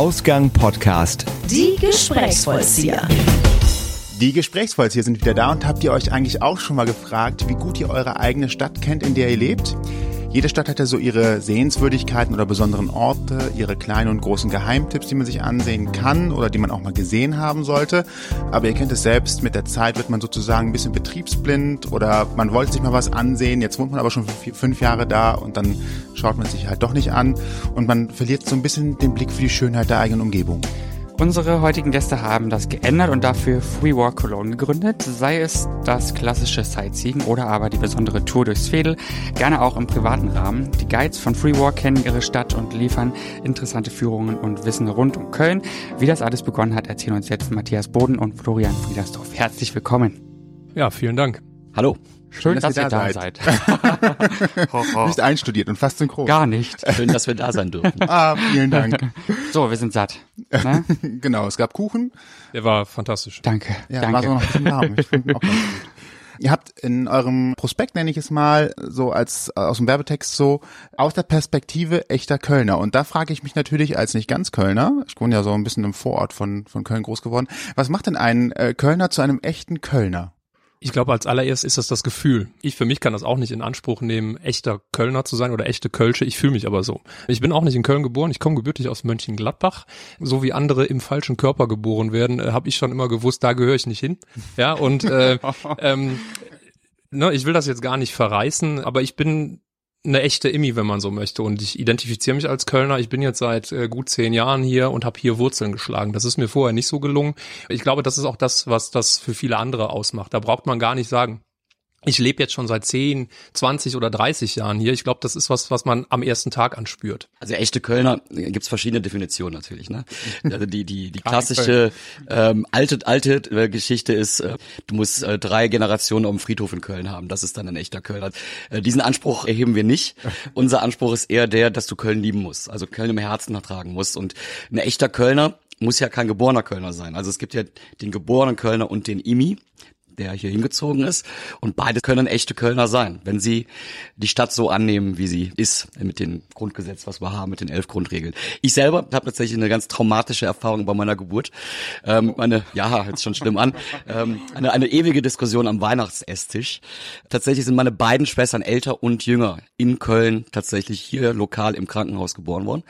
Ausgang Podcast. Die Gesprächsvollzieher. Die Gesprächsvollzieher sind wieder da und habt ihr euch eigentlich auch schon mal gefragt, wie gut ihr eure eigene Stadt kennt, in der ihr lebt? Jede Stadt hat ja so ihre Sehenswürdigkeiten oder besonderen Orte, ihre kleinen und großen Geheimtipps, die man sich ansehen kann oder die man auch mal gesehen haben sollte. Aber ihr kennt es selbst, mit der Zeit wird man sozusagen ein bisschen betriebsblind oder man wollte sich mal was ansehen, jetzt wohnt man aber schon fünf Jahre da und dann schaut man sich halt doch nicht an und man verliert so ein bisschen den Blick für die Schönheit der eigenen Umgebung. Unsere heutigen Gäste haben das geändert und dafür Free Walk Cologne gegründet, sei es das klassische Sightseeing oder aber die besondere Tour durchs Veedel, gerne auch im privaten Rahmen. Die Guides von Free Walk kennen ihre Stadt und liefern interessante Führungen und Wissen rund um Köln. Wie das alles begonnen hat, erzählen uns jetzt Matthias Boden und Florian Friedersdorf. Herzlich willkommen. Ja, vielen Dank. Hallo. Schön, dass, dass ihr da, da seid. Nicht einstudiert und fast synchron. Gar nicht. Schön, dass wir da sein dürfen. ah, vielen Dank. So, wir sind satt. Ne? genau, es gab Kuchen. Der war fantastisch. Danke. Ja, danke. war so noch ein bisschen warm. Ich finde auch ganz gut. Ihr habt in eurem Prospekt, nenne ich es mal, so als aus dem Werbetext so, aus der Perspektive echter Kölner. Und da frage ich mich natürlich als nicht ganz Kölner, ich wohne ja so ein bisschen im Vorort von, von Köln groß geworden, was macht denn ein äh, Kölner zu einem echten Kölner? Ich glaube, als allererst ist das das Gefühl. Ich für mich kann das auch nicht in Anspruch nehmen, echter Kölner zu sein oder echte Kölsche. Ich fühle mich aber so. Ich bin auch nicht in Köln geboren. Ich komme gebürtig aus Mönchengladbach. So wie andere im falschen Körper geboren werden, äh, habe ich schon immer gewusst, da gehöre ich nicht hin. Ja, und äh, ähm, ne, ich will das jetzt gar nicht verreißen, aber ich bin eine echte Immi, wenn man so möchte. Und ich identifiziere mich als Kölner. Ich bin jetzt seit äh, gut zehn Jahren hier und habe hier Wurzeln geschlagen. Das ist mir vorher nicht so gelungen. Ich glaube, das ist auch das, was das für viele andere ausmacht. Da braucht man gar nicht sagen, ich lebe jetzt schon seit 10, 20 oder 30 Jahren hier. Ich glaube, das ist was, was man am ersten Tag anspürt. Also echte Kölner äh, gibt's verschiedene Definitionen natürlich. Ne? Also die die die klassische ähm, alte alte äh, Geschichte ist, äh, du musst äh, drei Generationen auf dem Friedhof in Köln haben. Das ist dann ein echter Kölner. Äh, diesen Anspruch erheben wir nicht. Unser Anspruch ist eher der, dass du Köln lieben musst, also Köln im Herzen tragen musst. Und ein echter Kölner muss ja kein geborener Kölner sein. Also es gibt ja den geborenen Kölner und den Imi der hier hingezogen ist. Und beide können echte Kölner sein, wenn sie die Stadt so annehmen, wie sie ist, mit dem Grundgesetz, was wir haben, mit den elf Grundregeln. Ich selber habe tatsächlich eine ganz traumatische Erfahrung bei meiner Geburt. Ähm, meine, ja, jetzt schon schlimm an, ähm, eine, eine ewige Diskussion am Weihnachtsesstisch. Tatsächlich sind meine beiden Schwestern älter und jünger in Köln tatsächlich hier lokal im Krankenhaus geboren worden.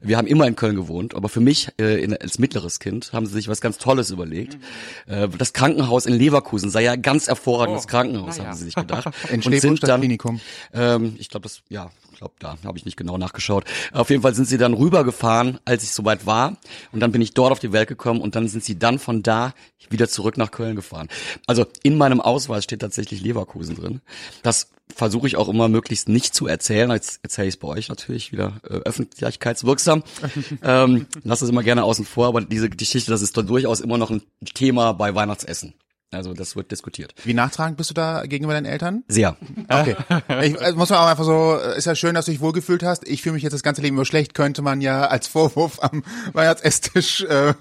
Wir haben immer in Köln gewohnt, aber für mich äh, in, als mittleres Kind haben sie sich was ganz Tolles überlegt. Äh, das Krankenhaus in Leverkusen sei ja ganz hervorragendes oh, Krankenhaus, ja. haben sie sich gedacht. In und sind dann, Klinikum. Ähm, ich glaube, das, ja, ich glaube, da habe ich nicht genau nachgeschaut. Auf jeden Fall sind sie dann rübergefahren, als ich soweit war. Und dann bin ich dort auf die Welt gekommen und dann sind sie dann von da wieder zurück nach Köln gefahren. Also in meinem Ausweis steht tatsächlich Leverkusen drin. Das versuche ich auch immer möglichst nicht zu erzählen. Jetzt erzähle ich es bei euch natürlich wieder äh, öffentlichkeitswirksam. ähm, lass es immer gerne außen vor, aber diese Geschichte, das ist dann durchaus immer noch ein Thema bei Weihnachtsessen. Also das wird diskutiert. Wie nachtragend bist du da gegenüber deinen Eltern? Sehr. Okay. Ich, also muss man auch einfach so, ist ja schön, dass du dich wohlgefühlt hast. Ich fühle mich jetzt das ganze Leben über schlecht, könnte man ja als Vorwurf am Weihnachtsesstisch äh,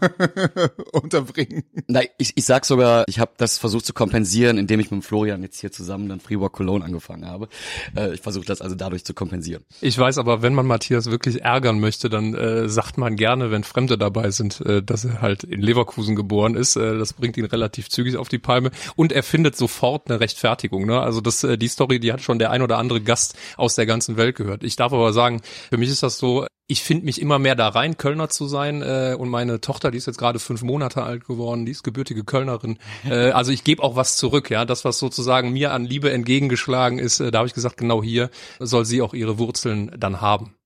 unterbringen. Na, ich, ich sag sogar, ich habe das versucht zu kompensieren, indem ich mit Florian jetzt hier zusammen dann Freewalk Cologne angefangen habe. Äh, ich versuche das also dadurch zu kompensieren. Ich weiß aber, wenn man Matthias wirklich ärgern möchte, dann äh, sagt man gerne, wenn Fremde dabei sind, äh, dass er halt in Leverkusen geboren ist. Äh, das bringt ihn relativ zügig auf die die Palme und er findet sofort eine Rechtfertigung. Ne? Also das, äh, die Story, die hat schon der ein oder andere Gast aus der ganzen Welt gehört. Ich darf aber sagen, für mich ist das so, ich finde mich immer mehr da rein, Kölner zu sein. Äh, und meine Tochter, die ist jetzt gerade fünf Monate alt geworden, die ist gebürtige Kölnerin. Äh, also ich gebe auch was zurück, ja. Das, was sozusagen mir an Liebe entgegengeschlagen ist, äh, da habe ich gesagt, genau hier soll sie auch ihre Wurzeln dann haben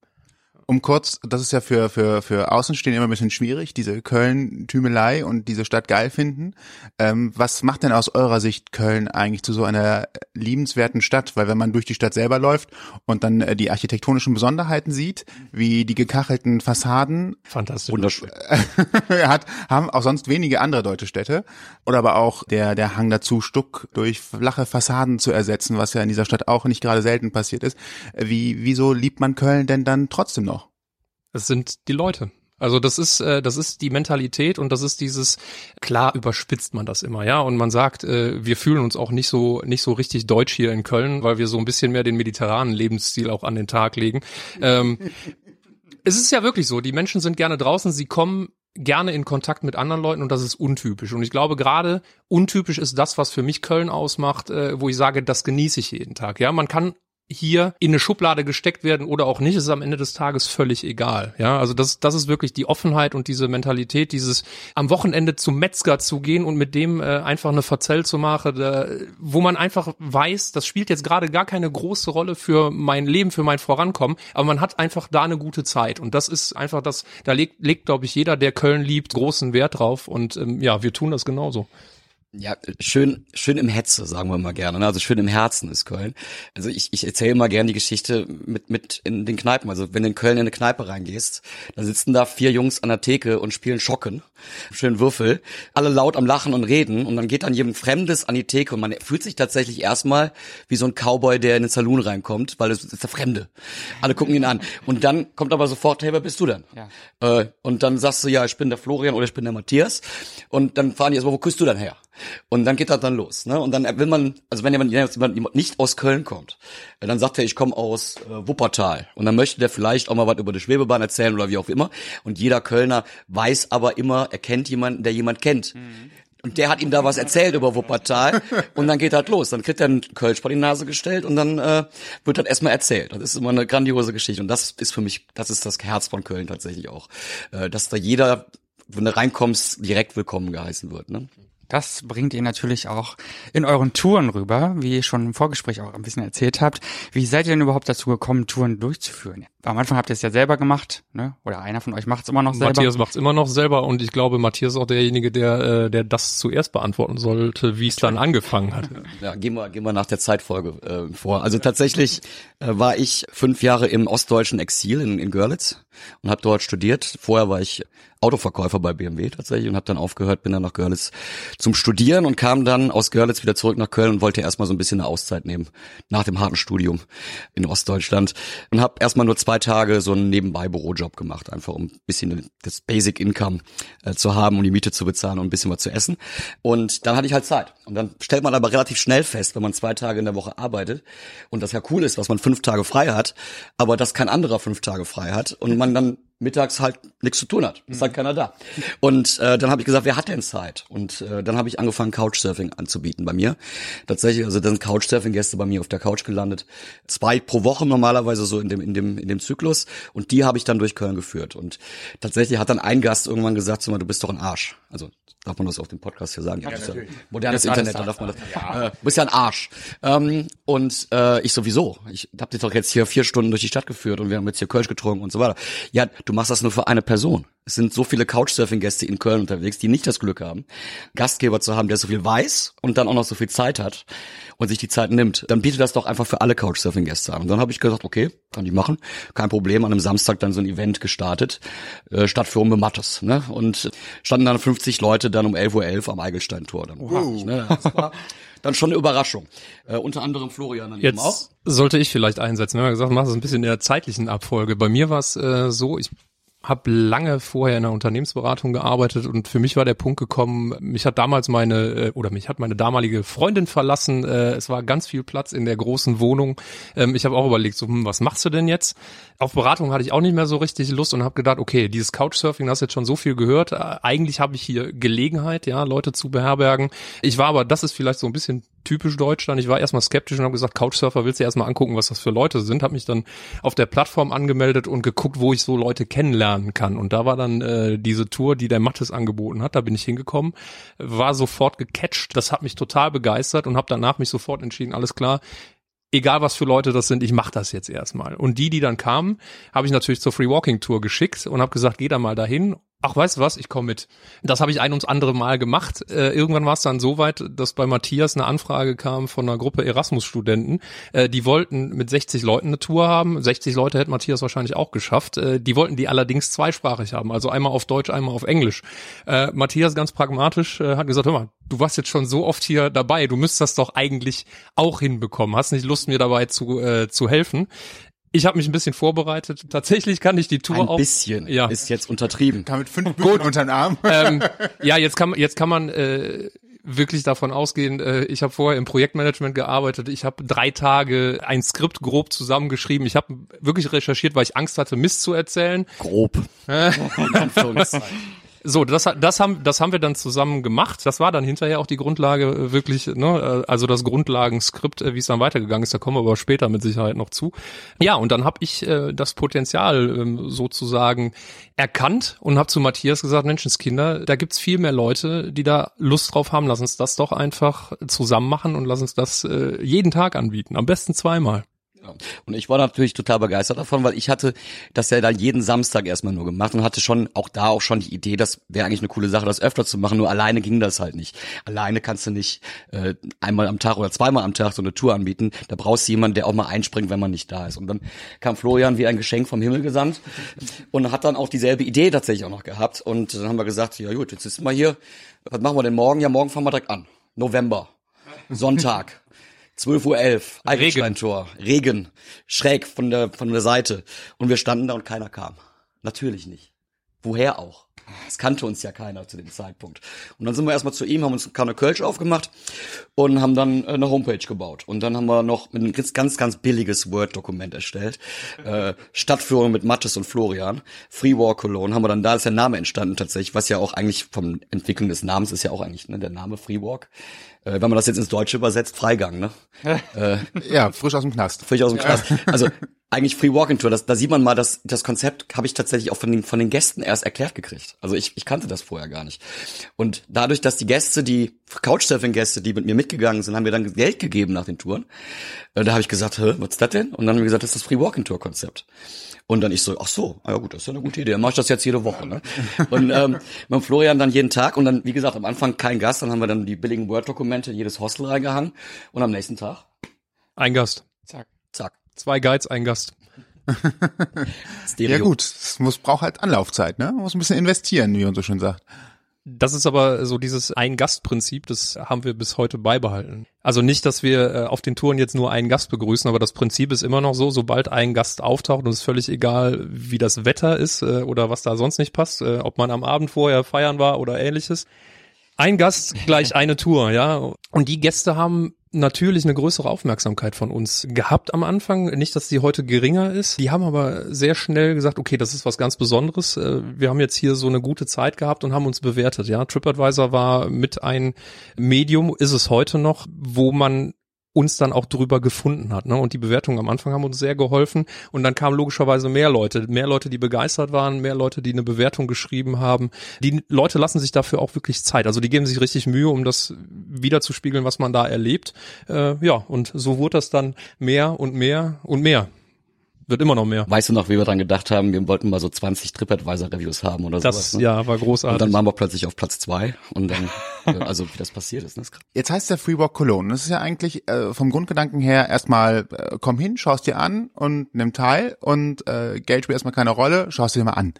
um kurz, das ist ja für, für, für Außenstehende immer ein bisschen schwierig, diese Köln-Tümelei und diese Stadt geil finden. Ähm, was macht denn aus eurer Sicht Köln eigentlich zu so einer liebenswerten Stadt? Weil wenn man durch die Stadt selber läuft und dann äh, die architektonischen Besonderheiten sieht, wie die gekachelten Fassaden. Fantastisch. Wunderschön. hat, haben auch sonst wenige andere deutsche Städte. Oder aber auch der, der Hang dazu, Stuck durch flache Fassaden zu ersetzen, was ja in dieser Stadt auch nicht gerade selten passiert ist. Wie, wieso liebt man Köln denn dann trotzdem noch? Es sind die Leute. Also das ist äh, das ist die Mentalität und das ist dieses klar überspitzt man das immer, ja und man sagt, äh, wir fühlen uns auch nicht so nicht so richtig deutsch hier in Köln, weil wir so ein bisschen mehr den mediterranen Lebensstil auch an den Tag legen. Ähm, Es ist ja wirklich so, die Menschen sind gerne draußen, sie kommen gerne in Kontakt mit anderen Leuten und das ist untypisch. Und ich glaube, gerade untypisch ist das, was für mich Köln ausmacht, äh, wo ich sage, das genieße ich jeden Tag. Ja, man kann hier in eine Schublade gesteckt werden oder auch nicht, ist am Ende des Tages völlig egal. Ja, also das, das ist wirklich die Offenheit und diese Mentalität, dieses am Wochenende zum Metzger zu gehen und mit dem äh, einfach eine Verzell zu machen, da, wo man einfach weiß, das spielt jetzt gerade gar keine große Rolle für mein Leben, für mein Vorankommen, aber man hat einfach da eine gute Zeit und das ist einfach das, da legt, legt glaube ich, jeder, der Köln liebt, großen Wert drauf und ähm, ja, wir tun das genauso. Ja, schön, schön im Hetze, sagen wir mal gerne. Ne? Also schön im Herzen ist Köln. Also ich, ich erzähle immer gerne die Geschichte mit, mit in den Kneipen. Also wenn du in Köln in eine Kneipe reingehst, dann sitzen da vier Jungs an der Theke und spielen Schocken. Schön Würfel. Alle laut am Lachen und reden. Und dann geht dann jemand Fremdes an die Theke und man fühlt sich tatsächlich erstmal wie so ein Cowboy, der in den Saloon reinkommt, weil es ist der Fremde. Alle gucken ihn an. Und dann kommt aber sofort, hey, wer bist du denn? Ja. Äh, und dann sagst du, ja, ich bin der Florian oder ich bin der Matthias. Und dann fahren die erstmal, wo küsst du denn her? Und dann geht das dann los. Ne? Und dann will man, also wenn jemand nicht aus Köln kommt, äh, dann sagt er, ich komme aus äh, Wuppertal. Und dann möchte der vielleicht auch mal was über die Schwebebahn erzählen oder wie auch immer. Und jeder Kölner weiß aber immer, er kennt jemanden, der jemand kennt. Mhm. Und der hat ihm da was erzählt über Wuppertal und dann geht das los. Dann kriegt er einen Kölsch vor die Nase gestellt und dann äh, wird das erstmal erzählt. Das ist immer eine grandiose Geschichte und das ist für mich, das ist das Herz von Köln tatsächlich auch. Äh, dass da jeder, wenn du reinkommst, direkt willkommen geheißen wird. Ne? Das bringt ihr natürlich auch in euren Touren rüber, wie ihr schon im Vorgespräch auch ein bisschen erzählt habt. Wie seid ihr denn überhaupt dazu gekommen, Touren durchzuführen? Am Anfang habt ihr es ja selber gemacht, ne? Oder einer von euch macht es immer noch selber. Matthias macht es immer noch selber und ich glaube, Matthias ist auch derjenige, der, äh, der das zuerst beantworten sollte, wie es dann angefangen hat. Ja, gehen wir, gehen wir nach der Zeitfolge äh, vor. Also tatsächlich äh, war ich fünf Jahre im ostdeutschen Exil in, in Görlitz und habe dort studiert. Vorher war ich Autoverkäufer bei BMW tatsächlich und habe dann aufgehört, bin dann nach Görlitz zum Studieren und kam dann aus Görlitz wieder zurück nach Köln und wollte erstmal so ein bisschen eine Auszeit nehmen nach dem harten Studium in Ostdeutschland und habe erstmal nur zwei Tage so einen nebenbei Bürojob gemacht, einfach um ein bisschen das Basic Income äh, zu haben, um die Miete zu bezahlen und ein bisschen was zu essen. Und dann hatte ich halt Zeit und dann stellt man aber relativ schnell fest, wenn man zwei Tage in der Woche arbeitet und das ja cool ist, was man fünf Tage frei hat, aber dass kein anderer fünf Tage frei hat und man dann mittags halt nichts zu tun hat. Ist halt keiner da. Und äh, dann habe ich gesagt, wer hat denn Zeit? Und äh, dann habe ich angefangen, Couchsurfing anzubieten bei mir. Tatsächlich, also dann sind Couchsurfing-Gäste bei mir auf der Couch gelandet. Zwei pro Woche normalerweise so in dem, in dem, in dem Zyklus. Und die habe ich dann durch Köln geführt. Und tatsächlich hat dann ein Gast irgendwann gesagt, du bist doch ein Arsch. Also Darf man das auf dem Podcast hier sagen? Ja, ja modernes Internet, da darf man das. Ja. Äh, bist ja ein Arsch. Ähm, und äh, ich sowieso. Ich hab dich doch jetzt hier vier Stunden durch die Stadt geführt und wir haben jetzt hier Kölsch getrunken und so weiter. Ja, du machst das nur für eine Person. Es sind so viele Couchsurfing-Gäste in Köln unterwegs, die nicht das Glück haben, Gastgeber zu haben, der so viel weiß und dann auch noch so viel Zeit hat und sich die Zeit nimmt. Dann biete das doch einfach für alle Couchsurfing-Gäste an. Und dann habe ich gesagt, okay, kann ich machen. Kein Problem. An einem Samstag dann so ein Event gestartet. Äh, Stadtführung mit Mattes. Ne? Und standen dann 50 Leute dann um 11.11 Uhr am Eigelsteintor. Dann wow. ne? Das war dann schon eine Überraschung. Äh, unter anderem Florian dann Jetzt eben auch. Sollte ich vielleicht einsetzen. Wir haben gesagt, mach das ein bisschen in der zeitlichen Abfolge. Bei mir war es äh, so, ich habe lange vorher in der Unternehmensberatung gearbeitet und für mich war der Punkt gekommen, mich hat damals meine äh, oder mich hat meine damalige Freundin verlassen. Äh, es war ganz viel Platz in der großen Wohnung. Ähm, ich habe auch überlegt, so, hm, was machst du denn jetzt? Auf Beratung hatte ich auch nicht mehr so richtig Lust und habe gedacht, okay, dieses Couchsurfing, hast jetzt schon so viel gehört. Äh, eigentlich habe ich hier Gelegenheit, ja, Leute zu beherbergen. Ich war aber, das ist vielleicht so ein bisschen typisch Deutschland. Ich war erstmal skeptisch und habe gesagt, Couchsurfer willst du erstmal angucken, was das für Leute sind. Habe mich dann auf der Plattform angemeldet und geguckt, wo ich so Leute kennenlernen kann. Und da war dann äh, diese Tour, die der Mattes angeboten hat. Da bin ich hingekommen, war sofort gecatcht. Das hat mich total begeistert und habe danach mich sofort entschieden, alles klar, egal was für Leute das sind, ich mache das jetzt erstmal. Und die, die dann kamen, habe ich natürlich zur Free Walking Tour geschickt und habe gesagt, geh da mal dahin ach, weißt du was, ich komme mit. Das habe ich ein ums andere Mal gemacht. Äh, irgendwann war es dann so weit, dass bei Matthias eine Anfrage kam von einer Gruppe Erasmus-Studenten. Äh, die wollten mit 60 Leuten eine Tour haben. 60 Leute hätte Matthias wahrscheinlich auch geschafft. Äh, die wollten die allerdings zweisprachig haben, also einmal auf Deutsch, einmal auf Englisch. Äh, Matthias ganz pragmatisch äh, hat gesagt, hör mal, du warst jetzt schon so oft hier dabei, du müsstest das doch eigentlich auch hinbekommen. Hast nicht Lust, mir dabei zu, äh, zu helfen? Ich habe mich ein bisschen vorbereitet. Tatsächlich kann ich die Tour ein auch. Ein bisschen. Ja. Ist jetzt untertrieben. Kann mit fünf Büchern unter den Arm. Ähm, ja, jetzt kann man, jetzt kann man. Äh, wirklich davon ausgehen, äh, ich habe vorher im Projektmanagement gearbeitet, ich habe drei Tage ein Skript grob zusammengeschrieben, ich habe wirklich recherchiert, weil ich Angst hatte, Mist zu erzählen. Grob. So, das, das, haben, das haben wir dann zusammen gemacht. Das war dann hinterher auch die Grundlage äh, wirklich, ne, äh, also das Grundlagenskript, äh, wie es dann weitergegangen ist. Da kommen wir aber später mit Sicherheit noch zu. Ja, und dann habe ich äh, das Potenzial ähm, sozusagen erkannt und habe zu Matthias gesagt, Menschenskinder, da gibt's viel mehr Leute, die da Lust drauf haben. Lass uns das doch einfach zusammen machen und lass uns das äh, jeden Tag anbieten. Am besten zweimal. Und ich war natürlich total begeistert davon, weil ich hatte das ja dann jeden Samstag erstmal nur gemacht und hatte schon auch da auch schon die Idee, das wäre eigentlich eine coole Sache, das öfter zu machen. Nur alleine ging das halt nicht. Alleine kannst du nicht äh, einmal am Tag oder zweimal am Tag so eine Tour anbieten. Da brauchst du jemanden, der auch mal einspringt, wenn man nicht da ist. Und dann kam Florian wie ein Geschenk vom Himmel gesandt und hat dann auch dieselbe Idee tatsächlich auch noch gehabt. Und dann haben wir gesagt, ja gut, jetzt ist mal hier. Was machen wir denn morgen? Ja, morgen fangen wir direkt an. November. Sonntag. 12.11 Uhr, Eichsteintor, Regen, schräg von der, von der Seite. Und wir standen da und keiner kam. Natürlich nicht. Woher auch? Es kannte uns ja keiner zu dem Zeitpunkt. Und dann sind wir erstmal zu ihm, haben uns eine Kölsch aufgemacht und haben dann eine Homepage gebaut. Und dann haben wir noch einem ganz, ganz billiges Word-Dokument erstellt. Äh, Stadtführung mit Mattes und Florian. Free War Cologne haben wir dann, da ist der Name entstanden tatsächlich, was ja auch eigentlich vom Entwicklung des Namens ist ja auch eigentlich ne, der Name Free Walk. Äh, wenn man das jetzt ins Deutsche übersetzt, Freigang, ne? äh, ja, frisch aus dem Knast. Frisch aus dem Knast. Also eigentlich Free Walking Tour, das, da sieht man mal, dass das Konzept habe ich tatsächlich auch von den, von den Gästen erst erklärt gekriegt. Also ich, ich kannte das vorher gar nicht. Und dadurch, dass die Gäste, die Couchsurfing-Gäste, die mit mir mitgegangen sind, haben mir dann Geld gegeben nach den Touren. Äh, da habe ich gesagt, Hä, was ist das denn? Und dann haben wir gesagt, das ist das Free Walking Tour Konzept. Und dann ich so, ach so, ja gut, das ist ja eine gute Idee. Dann mach ich das jetzt jede Woche. Ne? Und ähm, mit Florian dann jeden Tag und dann, wie gesagt, am Anfang kein Gast, dann haben wir dann die billigen Word-Dokumente in jedes Hostel reingehangen und am nächsten Tag ein Gast. Zack. Zwei Guides, ein Gast. ja gut, es muss braucht halt Anlaufzeit, ne? Man muss ein bisschen investieren, wie man so schön sagt. Das ist aber so dieses Ein-Gast-Prinzip, das haben wir bis heute beibehalten. Also nicht, dass wir äh, auf den Touren jetzt nur einen Gast begrüßen, aber das Prinzip ist immer noch so, sobald ein Gast auftaucht und es ist völlig egal, wie das Wetter ist äh, oder was da sonst nicht passt, äh, ob man am Abend vorher feiern war oder ähnliches. Ein Gast gleich eine Tour, ja. Und die Gäste haben natürlich eine größere Aufmerksamkeit von uns gehabt am Anfang. Nicht, dass die heute geringer ist. Die haben aber sehr schnell gesagt, okay, das ist was ganz Besonderes. Äh, wir haben jetzt hier so eine gute Zeit gehabt und haben uns bewertet. Ja, TripAdvisor war mit ein Medium, ist es heute noch, wo man uns dann auch drüber gefunden hat. Ne? Und die Bewertungen am Anfang haben uns sehr geholfen. Und dann kamen logischerweise mehr Leute, mehr Leute, die begeistert waren, mehr Leute, die eine Bewertung geschrieben haben. Die Leute lassen sich dafür auch wirklich Zeit. Also die geben sich richtig Mühe, um das wiederzuspiegeln, was man da erlebt. Äh, ja, und so wurde das dann mehr und mehr und mehr wird immer noch mehr. Weißt du noch, wie wir dran gedacht haben, wir wollten mal so 20 TripAdvisor-Reviews haben oder das, sowas? Ne? Ja, war großartig. Und dann waren wir plötzlich auf Platz zwei und dann, also wie das passiert ist. Ne? Jetzt heißt der Freewalk Cologne. Das ist ja eigentlich äh, vom Grundgedanken her erstmal, äh, komm hin, schaust dir an und nimm teil und äh, Geld spielt erstmal keine Rolle, schaust dir mal an.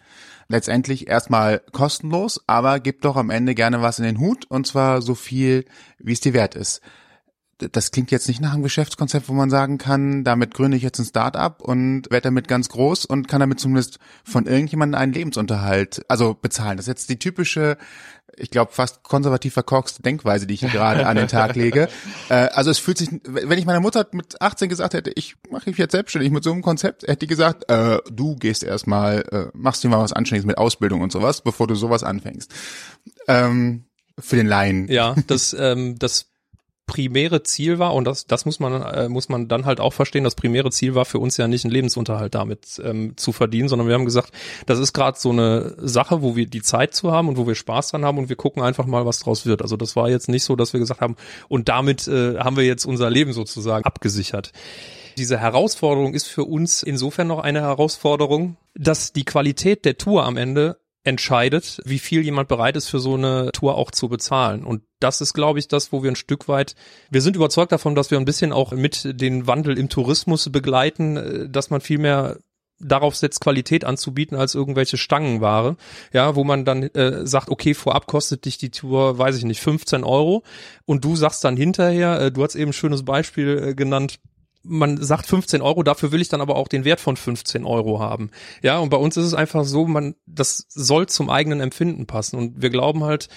Letztendlich erstmal kostenlos, aber gib doch am Ende gerne was in den Hut und zwar so viel, wie es dir wert ist das klingt jetzt nicht nach einem Geschäftskonzept, wo man sagen kann, damit gründe ich jetzt ein Start-up und werde damit ganz groß und kann damit zumindest von irgendjemandem einen Lebensunterhalt, also bezahlen. Das ist jetzt die typische, ich glaube, fast konservativ verkorkste Denkweise, die ich gerade an den Tag lege. Äh, also es fühlt sich, wenn ich meiner Mutter mit 18 gesagt hätte, ich mache mich jetzt selbstständig mit so einem Konzept, hätte die gesagt, äh, du gehst erstmal, äh, machst dir mal was Anständiges mit Ausbildung und sowas, bevor du sowas anfängst. Ähm, für den Laien. Ja, das, ähm, das primäre Ziel war, und das, das muss man, äh, muss man dann halt auch verstehen, das primäre Ziel war für uns ja nicht einen Lebensunterhalt damit ähm, zu verdienen, sondern wir haben gesagt, das ist gerade so eine Sache, wo wir die Zeit zu haben und wo wir Spaß dran haben und wir gucken einfach mal, was draus wird. Also das war jetzt nicht so, dass wir gesagt haben, und damit äh, haben wir jetzt unser Leben sozusagen abgesichert. Diese Herausforderung ist für uns insofern noch eine Herausforderung, dass die Qualität der Tour am Ende entscheidet, wie viel jemand bereit ist für so eine Tour auch zu bezahlen. Und das ist, glaube ich, das, wo wir ein Stück weit, wir sind überzeugt davon, dass wir ein bisschen auch mit den Wandel im Tourismus begleiten, äh, dass man viel mehr darauf setzt, Qualität anzubieten als irgendwelche Stangenware, ja, wo man dann äh, sagt, okay, vorab kostet dich die Tour, weiß ich nicht, 15 Euro und du sagst dann hinterher, äh, du hast eben ein schönes Beispiel äh, genannt, man sagt 15 Euro, dafür will ich dann aber auch den Wert von 15 Euro haben. Ja, und bei uns ist es einfach so, man, das soll zum eigenen Empfinden passen. Und wir glauben halt,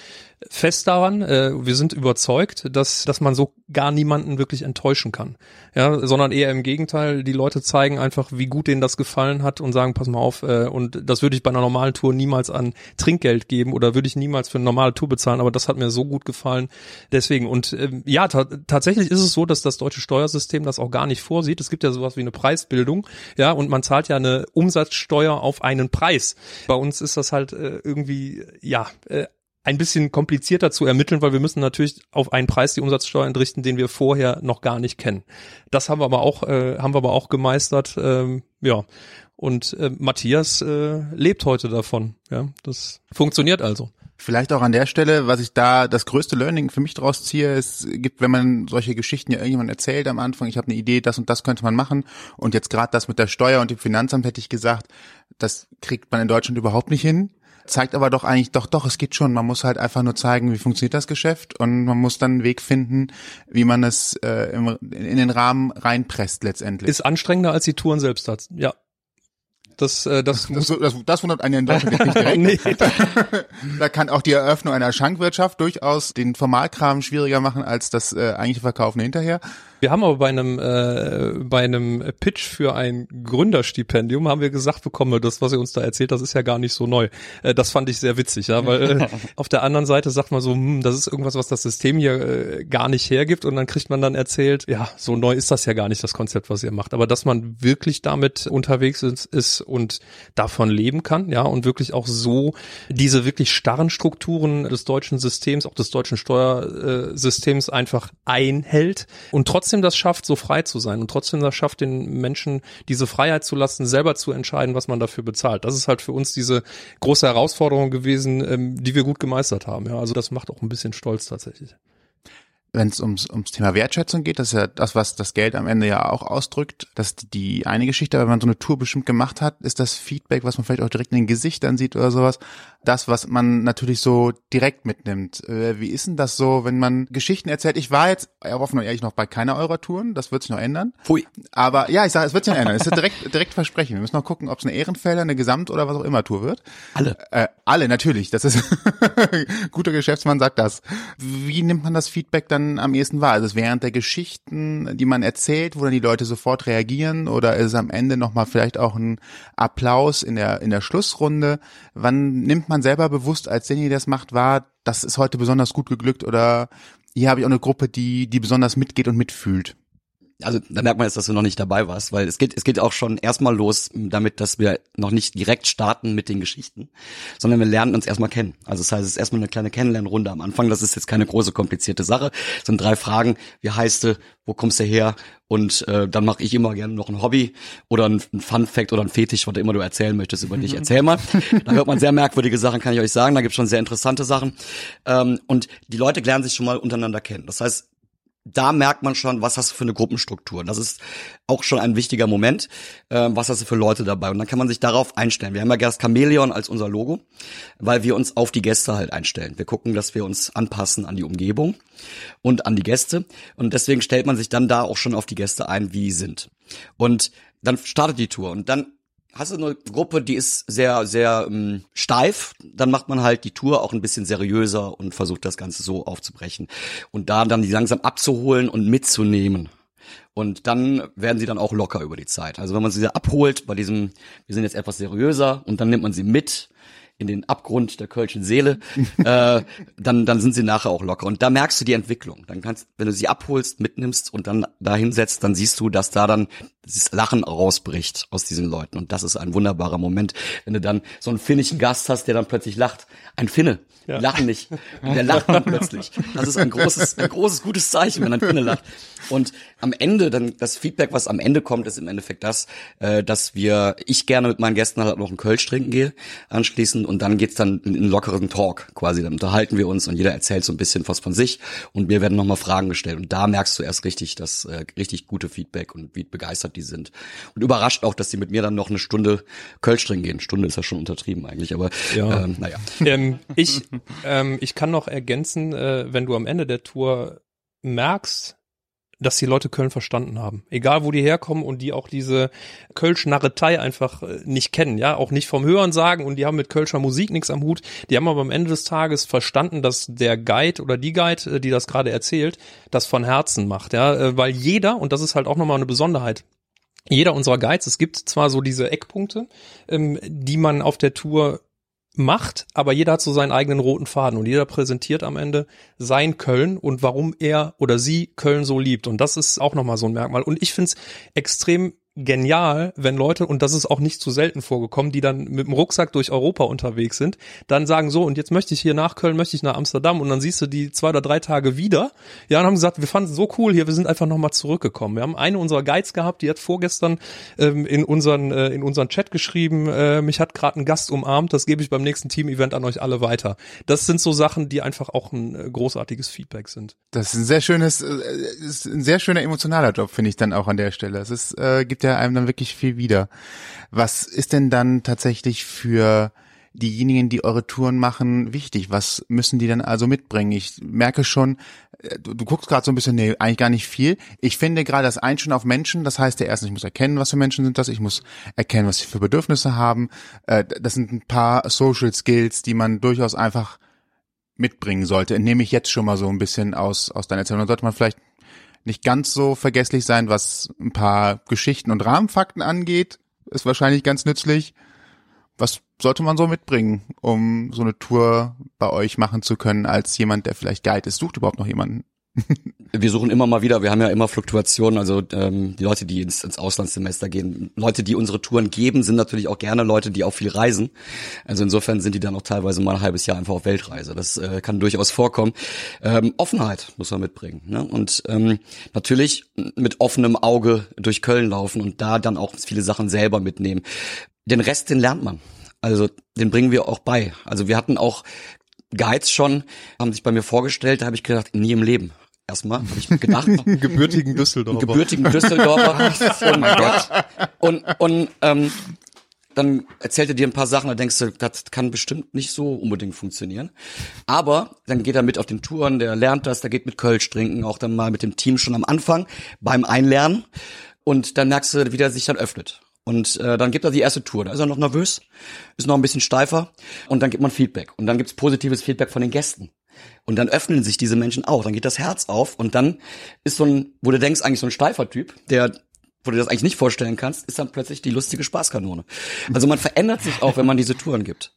fest daran, äh, wir sind überzeugt, dass, dass man so gar niemanden wirklich enttäuschen kann. Ja, sondern eher im Gegenteil, die Leute zeigen einfach, wie gut denen das gefallen hat und sagen, pass mal auf, äh, und das würde ich bei einer normalen Tour niemals an Trinkgeld geben oder würde ich niemals für eine normale Tour bezahlen, aber das hat mir so gut gefallen. Deswegen, und äh, ja, ta tatsächlich ist es so, dass das deutsche Steuersystem das auch gar nicht vorsieht. Es gibt ja sowas wie eine Preisbildung, ja, und man zahlt ja eine Umsatzsteuer auf einen Preis. Bei uns ist das halt äh, irgendwie, ja, äh, ein bisschen komplizierter zu ermitteln, weil wir müssen natürlich auf einen Preis die Umsatzsteuer entrichten, den wir vorher noch gar nicht kennen. Das haben wir aber auch, äh, haben wir aber auch gemeistert, ähm, ja. Und äh, Matthias äh, lebt heute davon. Ja, das funktioniert also. Vielleicht auch an der Stelle, was ich da das größte Learning für mich draus ziehe, es gibt, wenn man solche Geschichten ja irgendjemand erzählt am Anfang, ich habe eine Idee, das und das könnte man machen und jetzt gerade das mit der Steuer und dem Finanzamt hätte ich gesagt, das kriegt man in Deutschland überhaupt nicht hin zeigt aber doch eigentlich, doch, doch, es geht schon. Man muss halt einfach nur zeigen, wie funktioniert das Geschäft und man muss dann einen Weg finden, wie man es äh, im, in den Rahmen reinpresst letztendlich. Ist anstrengender als die Touren selbst hat. Ja. Das, äh, das, das, das, das wundert einen in Deutschland nicht direkt. da kann auch die Eröffnung einer Schankwirtschaft durchaus den Formalkram schwieriger machen als das äh, eigentliche Verkaufen hinterher. Wir haben aber bei einem äh, bei einem Pitch für ein Gründerstipendium haben wir gesagt bekommen, das was ihr uns da erzählt, das ist ja gar nicht so neu. Äh, das fand ich sehr witzig, ja, weil äh, auf der anderen Seite sagt man so, hm, das ist irgendwas, was das System hier äh, gar nicht hergibt und dann kriegt man dann erzählt, ja, so neu ist das ja gar nicht das Konzept, was ihr macht, aber dass man wirklich damit unterwegs ist, ist und davon leben kann, ja, und wirklich auch so diese wirklich starren Strukturen des deutschen Systems, auch des deutschen Steuersystems einfach einhält und trotzdem trotzdem das schafft, so frei zu sein und trotzdem das schafft, den Menschen diese Freiheit zu lassen, selber zu entscheiden, was man dafür bezahlt. Das ist halt für uns diese große Herausforderung gewesen, ähm, die wir gut gemeistert haben. Ja, also das macht auch ein bisschen stolz tatsächlich wenn es ums, ums Thema Wertschätzung geht, das ist ja das, was das Geld am Ende ja auch ausdrückt. Das ist die eine Geschichte, wenn man so eine Tour bestimmt gemacht hat, ist das Feedback, was man vielleicht auch direkt in den Gesichtern sieht oder sowas, das, was man natürlich so direkt mitnimmt. Äh, wie ist denn das so, wenn man Geschichten erzählt? Ich war jetzt offen und ehrlich noch bei keiner eurer Touren, das wird sich noch ändern. Pui. Aber ja, ich sage, es wird sich noch ändern. Es ist direkt, direkt versprechen. Wir müssen noch gucken, ob es eine Ehrenfelder, eine Gesamt- oder was auch immer Tour wird. Alle. Äh, alle, natürlich. Das ist guter Geschäftsmann sagt das. Wie nimmt man das Feedback dann am ehesten wahr? Also ist es während der Geschichten, die man erzählt, wo dann die Leute sofort reagieren oder ist es am Ende nochmal vielleicht auch ein Applaus in der, in der Schlussrunde? Wann nimmt man selber bewusst, als derjenige, der das macht, war, das ist heute besonders gut geglückt oder hier habe ich auch eine Gruppe, die, die besonders mitgeht und mitfühlt? Also da merkt man jetzt, dass du noch nicht dabei warst, weil es geht, es geht auch schon erstmal los damit, dass wir noch nicht direkt starten mit den Geschichten, sondern wir lernen uns erstmal kennen. Also das heißt, es ist erstmal eine kleine Kennenlernrunde am Anfang. Das ist jetzt keine große komplizierte Sache. Es sind drei Fragen. Wie heißt du? Wo kommst du her? Und äh, dann mache ich immer gerne noch ein Hobby oder ein, ein Fun Fact oder ein Fetisch, was immer du erzählen möchtest über dich. Erzähl mal. Da hört man sehr merkwürdige Sachen, kann ich euch sagen. Da gibt es schon sehr interessante Sachen. Ähm, und die Leute lernen sich schon mal untereinander kennen. Das heißt, da merkt man schon, was hast du für eine Gruppenstruktur. Das ist auch schon ein wichtiger Moment. Äh, was hast du für Leute dabei? Und dann kann man sich darauf einstellen. Wir haben ja das Chamäleon als unser Logo, weil wir uns auf die Gäste halt einstellen. Wir gucken, dass wir uns anpassen an die Umgebung und an die Gäste. Und deswegen stellt man sich dann da auch schon auf die Gäste ein, wie sie sind. Und dann startet die Tour. Und dann hast du eine Gruppe, die ist sehr, sehr ähm, steif, dann macht man halt die Tour auch ein bisschen seriöser und versucht das Ganze so aufzubrechen. Und da dann die langsam abzuholen und mitzunehmen. Und dann werden sie dann auch locker über die Zeit. Also wenn man sie abholt bei diesem, wir sind jetzt etwas seriöser und dann nimmt man sie mit in den Abgrund der kölschen Seele, äh, dann, dann sind sie nachher auch locker. Und da merkst du die Entwicklung. Dann kannst, wenn du sie abholst, mitnimmst und dann da hinsetzt, dann siehst du, dass da dann dieses Lachen rausbricht aus diesen Leuten. Und das ist ein wunderbarer Moment, wenn du dann so einen finnischen Gast hast, der dann plötzlich lacht. Ein Finne, ja. lachen nicht. Und der lacht dann plötzlich. Das ist ein großes, ein großes, gutes Zeichen, wenn ein Finne lacht. Und am Ende, dann das Feedback, was am Ende kommt, ist im Endeffekt das, äh, dass wir, ich gerne mit meinen Gästen halt noch einen Kölsch trinken gehe, anschließend und dann geht's dann in einen lockeren Talk quasi. Dann unterhalten wir uns und jeder erzählt so ein bisschen was von sich und wir werden nochmal Fragen gestellt. Und da merkst du erst richtig das äh, richtig gute Feedback und wie begeistert die sind. Und überrascht auch, dass die mit mir dann noch eine Stunde Kölsch trinken gehen. Stunde ist ja schon untertrieben eigentlich, aber ja. ähm, naja. Ähm, ich, ähm, ich kann noch ergänzen, äh, wenn du am Ende der Tour merkst, dass die Leute Köln verstanden haben. Egal wo die herkommen und die auch diese Kölsch-Narretei einfach äh, nicht kennen, ja, auch nicht vom Hören sagen und die haben mit Kölscher Musik nichts am Hut. Die haben aber am Ende des Tages verstanden, dass der Guide oder die Guide, äh, die das gerade erzählt, das von Herzen macht, ja, äh, weil jeder, und das ist halt auch nochmal eine Besonderheit, jeder unserer Guides, es gibt zwar so diese Eckpunkte, ähm, die man auf der Tour macht, aber jeder hat so seinen eigenen roten Faden und jeder präsentiert am Ende sein Köln und warum er oder sie Köln so liebt. Und das ist auch nochmal so ein Merkmal. Und ich finde es extrem genial, wenn Leute, und das ist auch nicht zu selten vorgekommen, die dann mit dem Rucksack durch Europa unterwegs sind, dann sagen so, und jetzt möchte ich hier nach Köln, möchte ich nach Amsterdam, und dann siehst du die zwei oder drei Tage wieder, ja, und haben gesagt, wir fanden es so cool hier, wir sind einfach nochmal zurückgekommen. Wir haben eine unserer Guides gehabt, die hat vorgestern ähm, in unseren äh, in unseren Chat geschrieben, äh, mich hat gerade ein Gast umarmt, das gebe ich beim nächsten Team-Event an euch alle weiter. Das sind so Sachen, die einfach auch ein äh, großartiges Feedback sind. Das ist ein sehr schönes, äh, ist ein sehr schöner emotionaler Job, finde ich dann auch an der Stelle. Es ist, äh, gibt ja einem dann wirklich viel wieder. Was ist denn dann tatsächlich für diejenigen, die eure Touren machen, wichtig? Was müssen die dann also mitbringen? Ich merke schon, äh, du, du guckst gerade so ein bisschen, nee, eigentlich gar nicht viel. Ich finde gerade das Einschen auf Menschen, das heißt ja erstens, ich muss erkennen, was für Menschen sind das, ich muss erkennen, was sie für Bedürfnisse haben. Äh, das sind ein paar Social Skills, die man durchaus einfach mitbringen sollte. Nehme ich jetzt schon mal so ein bisschen aus, aus deiner Erzählung. Dann sollte man vielleicht nicht ganz so vergesslich sein, was ein paar Geschichten und Rahmenfakten angeht. Ist wahrscheinlich ganz nützlich. Was sollte man so mitbringen, um so eine Tour bei euch machen zu können, als jemand, der vielleicht Guide ist? Sucht überhaupt noch jemanden? Wir suchen immer mal wieder, wir haben ja immer Fluktuationen, also ähm, die Leute, die ins, ins Auslandssemester gehen, Leute, die unsere Touren geben, sind natürlich auch gerne Leute, die auch viel reisen. Also insofern sind die dann auch teilweise mal ein halbes Jahr einfach auf Weltreise. Das äh, kann durchaus vorkommen. Ähm, Offenheit muss man mitbringen. Ne? Und ähm, natürlich mit offenem Auge durch Köln laufen und da dann auch viele Sachen selber mitnehmen. Den Rest, den lernt man. Also den bringen wir auch bei. Also wir hatten auch Guides schon, haben sich bei mir vorgestellt, da habe ich gedacht, nie im Leben erstmal, habe ich gedacht. gebürtigen Düsseldorfer. Gebürtigen Düsseldorfer. oh mein Gott. Und, und ähm, dann erzählt er dir ein paar Sachen, da denkst du, das kann bestimmt nicht so unbedingt funktionieren. Aber dann geht er mit auf den Touren, der lernt das, der geht mit Kölsch trinken, auch dann mal mit dem Team schon am Anfang beim Einlernen. Und dann merkst du, wie der sich dann öffnet. Und äh, dann gibt er die erste Tour. Da ist er noch nervös, ist noch ein bisschen steifer. Und dann gibt man Feedback. Und dann gibt's positives Feedback von den Gästen. Und dann öffnen sich diese Menschen auch. Dann geht das Herz auf und dann ist so ein, wo du denkst, eigentlich so ein steifer Typ, der wo du das eigentlich nicht vorstellen kannst, ist dann plötzlich die lustige Spaßkanone. Also man verändert sich auch, wenn man diese Touren gibt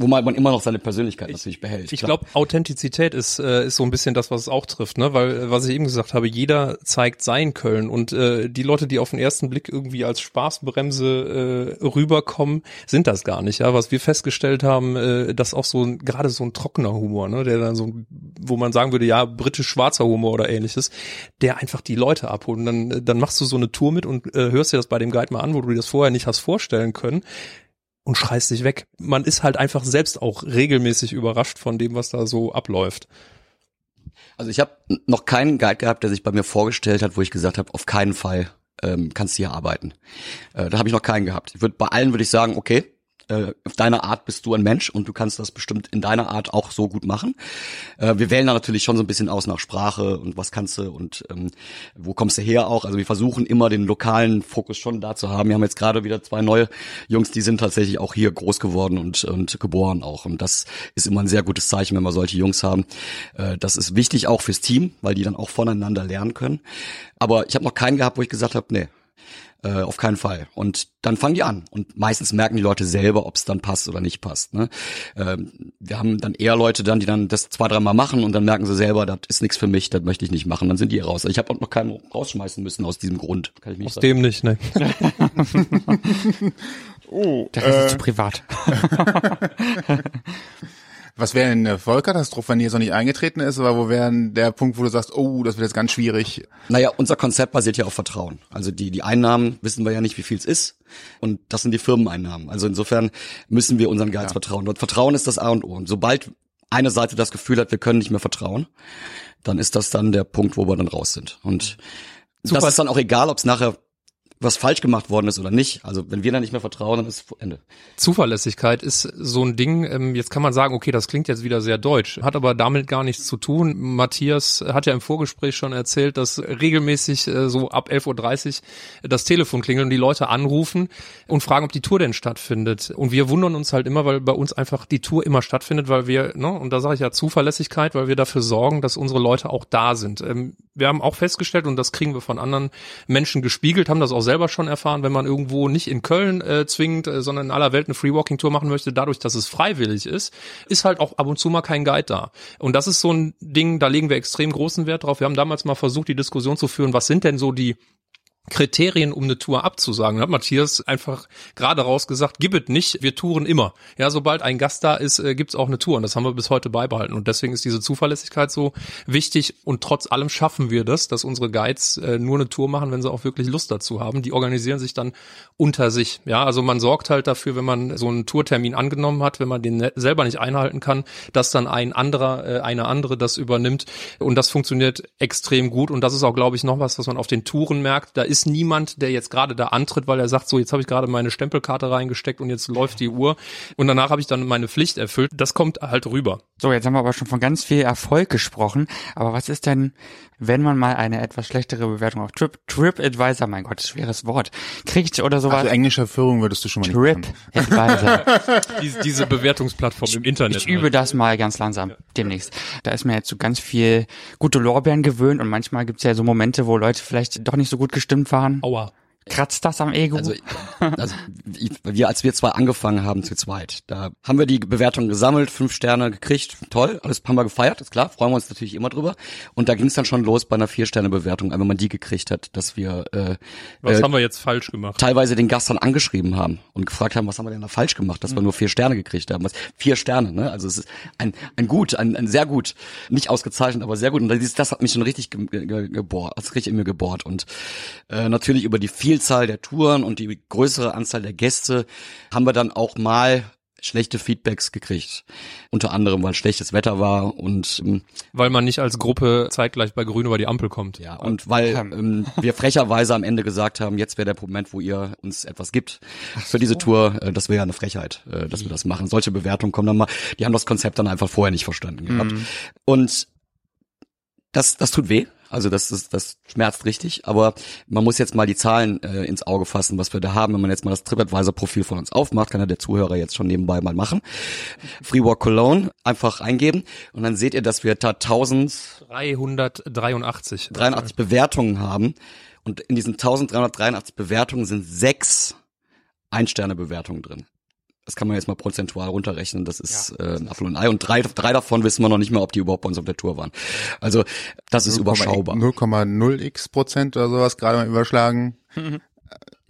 wo man immer noch seine Persönlichkeit ich, natürlich behält. Ich glaube, Authentizität ist, äh, ist so ein bisschen das, was es auch trifft, ne? Weil, äh, was ich eben gesagt habe, jeder zeigt sein Köln und äh, die Leute, die auf den ersten Blick irgendwie als Spaßbremse äh, rüberkommen, sind das gar nicht. Ja, was wir festgestellt haben, äh, dass auch so gerade so ein trockener Humor, ne, der dann so, wo man sagen würde, ja, britisch schwarzer Humor oder ähnliches, der einfach die Leute abholt. Und dann, dann machst du so eine Tour mit und äh, hörst dir das bei dem Guide mal an, wo du dir das vorher nicht hast vorstellen können und schreist dich weg. Man ist halt einfach selbst auch regelmäßig überrascht von dem, was da so abläuft. Also ich habe noch keinen Guide gehabt, der sich bei mir vorgestellt hat, wo ich gesagt habe, auf keinen Fall ähm, kannst du hier arbeiten. Äh, da habe ich noch keinen gehabt. Ich würd, bei allen würde ich sagen, okay, äh, auf deiner Art bist du ein Mensch und du kannst das bestimmt in deiner Art auch so gut machen. Äh, wir wählen da natürlich schon so ein bisschen aus nach Sprache und was kannst du und ähm, wo kommst du her auch. Also wir versuchen immer den lokalen Fokus schon da zu haben. Wir haben jetzt gerade wieder zwei neue Jungs, die sind tatsächlich auch hier groß geworden und, und geboren auch. Und das ist immer ein sehr gutes Zeichen, wenn wir solche Jungs haben. Äh, das ist wichtig auch fürs Team, weil die dann auch voneinander lernen können. Aber ich habe noch keinen gehabt, wo ich gesagt habe, nee, äh, auf keinen Fall. Und dann fangen die an. Und meistens merken die Leute selber, ob es dann passt oder nicht passt. Ne? Ähm, wir haben dann eher Leute dann, die dann das zwei, dreimal machen und dann merken sie selber, das ist nichts für mich, das möchte ich nicht machen. Dann sind die raus. Ich habe auch noch keinen rausschmeißen müssen aus diesem Grund. Kann ich mich aus sagen. dem nicht, ne? oh, das ist äh, zu privat. Was wäre eine Vollkatastrophe, wenn hier so nicht eingetreten ist, aber wo wäre der Punkt, wo du sagst, oh, das wird jetzt ganz schwierig? Naja, unser Konzept basiert ja auf Vertrauen. Also die, die Einnahmen wissen wir ja nicht, wie viel es ist. Und das sind die Firmeneinnahmen. Also insofern müssen wir unseren Guides ja. vertrauen. Und Vertrauen ist das A und O. Und sobald eine Seite das Gefühl hat, wir können nicht mehr vertrauen, dann ist das dann der Punkt, wo wir dann raus sind. Und Super. das ist dann auch egal, ob es nachher was falsch gemacht worden ist oder nicht. Also wenn wir da nicht mehr vertrauen, dann ist Ende. Zuverlässigkeit ist so ein Ding, ähm, jetzt kann man sagen, okay, das klingt jetzt wieder sehr deutsch, hat aber damit gar nichts zu tun. Matthias hat ja im Vorgespräch schon erzählt, dass regelmäßig äh, so ab 11.30 Uhr das Telefon klingelt und die Leute anrufen und fragen, ob die Tour denn stattfindet. Und wir wundern uns halt immer, weil bei uns einfach die Tour immer stattfindet, weil wir, ne, und da sage ich ja Zuverlässigkeit, weil wir dafür sorgen, dass unsere Leute auch da sind. Ähm, wir haben auch festgestellt, und das kriegen wir von anderen Menschen gespiegelt, haben das auch selber schon erfahren, wenn man irgendwo nicht in Köln äh, zwingend, äh, sondern in aller Welt eine Freewalking-Tour machen möchte, dadurch, dass es freiwillig ist, ist halt auch ab und zu mal kein Guide da. Und das ist so ein Ding, da legen wir extrem großen Wert drauf. Wir haben damals mal versucht, die Diskussion zu führen, was sind denn so die Kriterien, um eine Tour abzusagen. Da hat Matthias einfach gerade rausgesagt, gib es nicht, wir touren immer. Ja, sobald ein Gast da ist, äh, gibt's auch eine Tour und das haben wir bis heute beibehalten und deswegen ist diese Zuverlässigkeit so wichtig und trotz allem schaffen wir das, dass unsere Guides äh, nur eine Tour machen, wenn sie auch wirklich Lust dazu haben. Die organisieren sich dann unter sich. Ja, also man sorgt halt dafür, wenn man so einen Tourtermin angenommen hat, wenn man den ne-, selber nicht einhalten kann, dass dann ein anderer, äh, eine andere das übernimmt und das funktioniert extrem gut und das ist auch, glaube ich, noch was, was man auf den Touren merkt. Da ist niemand, der jetzt gerade da antritt, weil er sagt, so jetzt habe ich gerade meine Stempelkarte reingesteckt und jetzt läuft die Uhr und danach habe ich dann meine Pflicht erfüllt. Das kommt halt rüber. So, jetzt haben wir aber schon von ganz viel Erfolg gesprochen. Aber was ist denn, wenn man mal eine etwas schlechtere Bewertung auf Trip, TripAdvisor, mein Gott, schweres Wort, kriegt oder sowas? Also englischer Führung würdest du schon mal nicht TripAdvisor. diese, diese Bewertungsplattform im Internet. Ich übe halt. das mal ganz langsam demnächst. Da ist mir jetzt so ganz viel gute Lorbeeren gewöhnt und manchmal gibt's ja so Momente, wo Leute vielleicht doch nicht so gut gestimmt waren. Aua. Kratzt das am Ego? Also, also wir, als wir zwei angefangen haben zu zweit, da haben wir die Bewertung gesammelt, fünf Sterne gekriegt, toll, alles haben wir gefeiert, ist klar, freuen wir uns natürlich immer drüber. Und da ging es dann schon los bei einer Vier-Sterne-Bewertung, wenn man die gekriegt hat, dass wir äh, Was äh, haben wir jetzt falsch gemacht? teilweise den Gast dann angeschrieben haben und gefragt haben, was haben wir denn da falsch gemacht, dass wir nur vier Sterne gekriegt haben. Was, vier Sterne, ne? Also es ist ein, ein gut, ein, ein sehr gut, nicht ausgezeichnet, aber sehr gut. Und das, das hat mich schon richtig ge ge gebohrt, das richtig in mir gebohrt. Und äh, natürlich über die Vielzahl der Touren und die größere Anzahl der Gäste haben wir dann auch mal schlechte Feedbacks gekriegt. Unter anderem, weil schlechtes Wetter war und ähm, weil man nicht als Gruppe zeitgleich bei Grün über die Ampel kommt. Ja, und weil ähm, wir frecherweise am Ende gesagt haben, jetzt wäre der Moment, wo ihr uns etwas gibt für diese Tour. Äh, das wäre ja eine Frechheit, äh, dass wir das machen. Solche Bewertungen kommen dann mal. Die haben das Konzept dann einfach vorher nicht verstanden gehabt. Mhm. Und das, das tut weh. Also das, das, das schmerzt richtig, aber man muss jetzt mal die Zahlen äh, ins Auge fassen, was wir da haben. Wenn man jetzt mal das TripAdvisor-Profil von uns aufmacht, kann ja der Zuhörer jetzt schon nebenbei mal machen. Freewalk Cologne einfach eingeben und dann seht ihr, dass wir da 1383 83 Bewertungen haben und in diesen 1383 Bewertungen sind sechs Ein-Sterne-Bewertungen drin. Das kann man jetzt mal prozentual runterrechnen. Das ist Ja, äh, ein Apfel und ein Ei. Und drei, drei davon wissen wir noch nicht mehr, ob die überhaupt bei uns auf der Tour waren. Also das ist überschaubar. 0,0x Prozent oder sowas gerade mal überschlagen.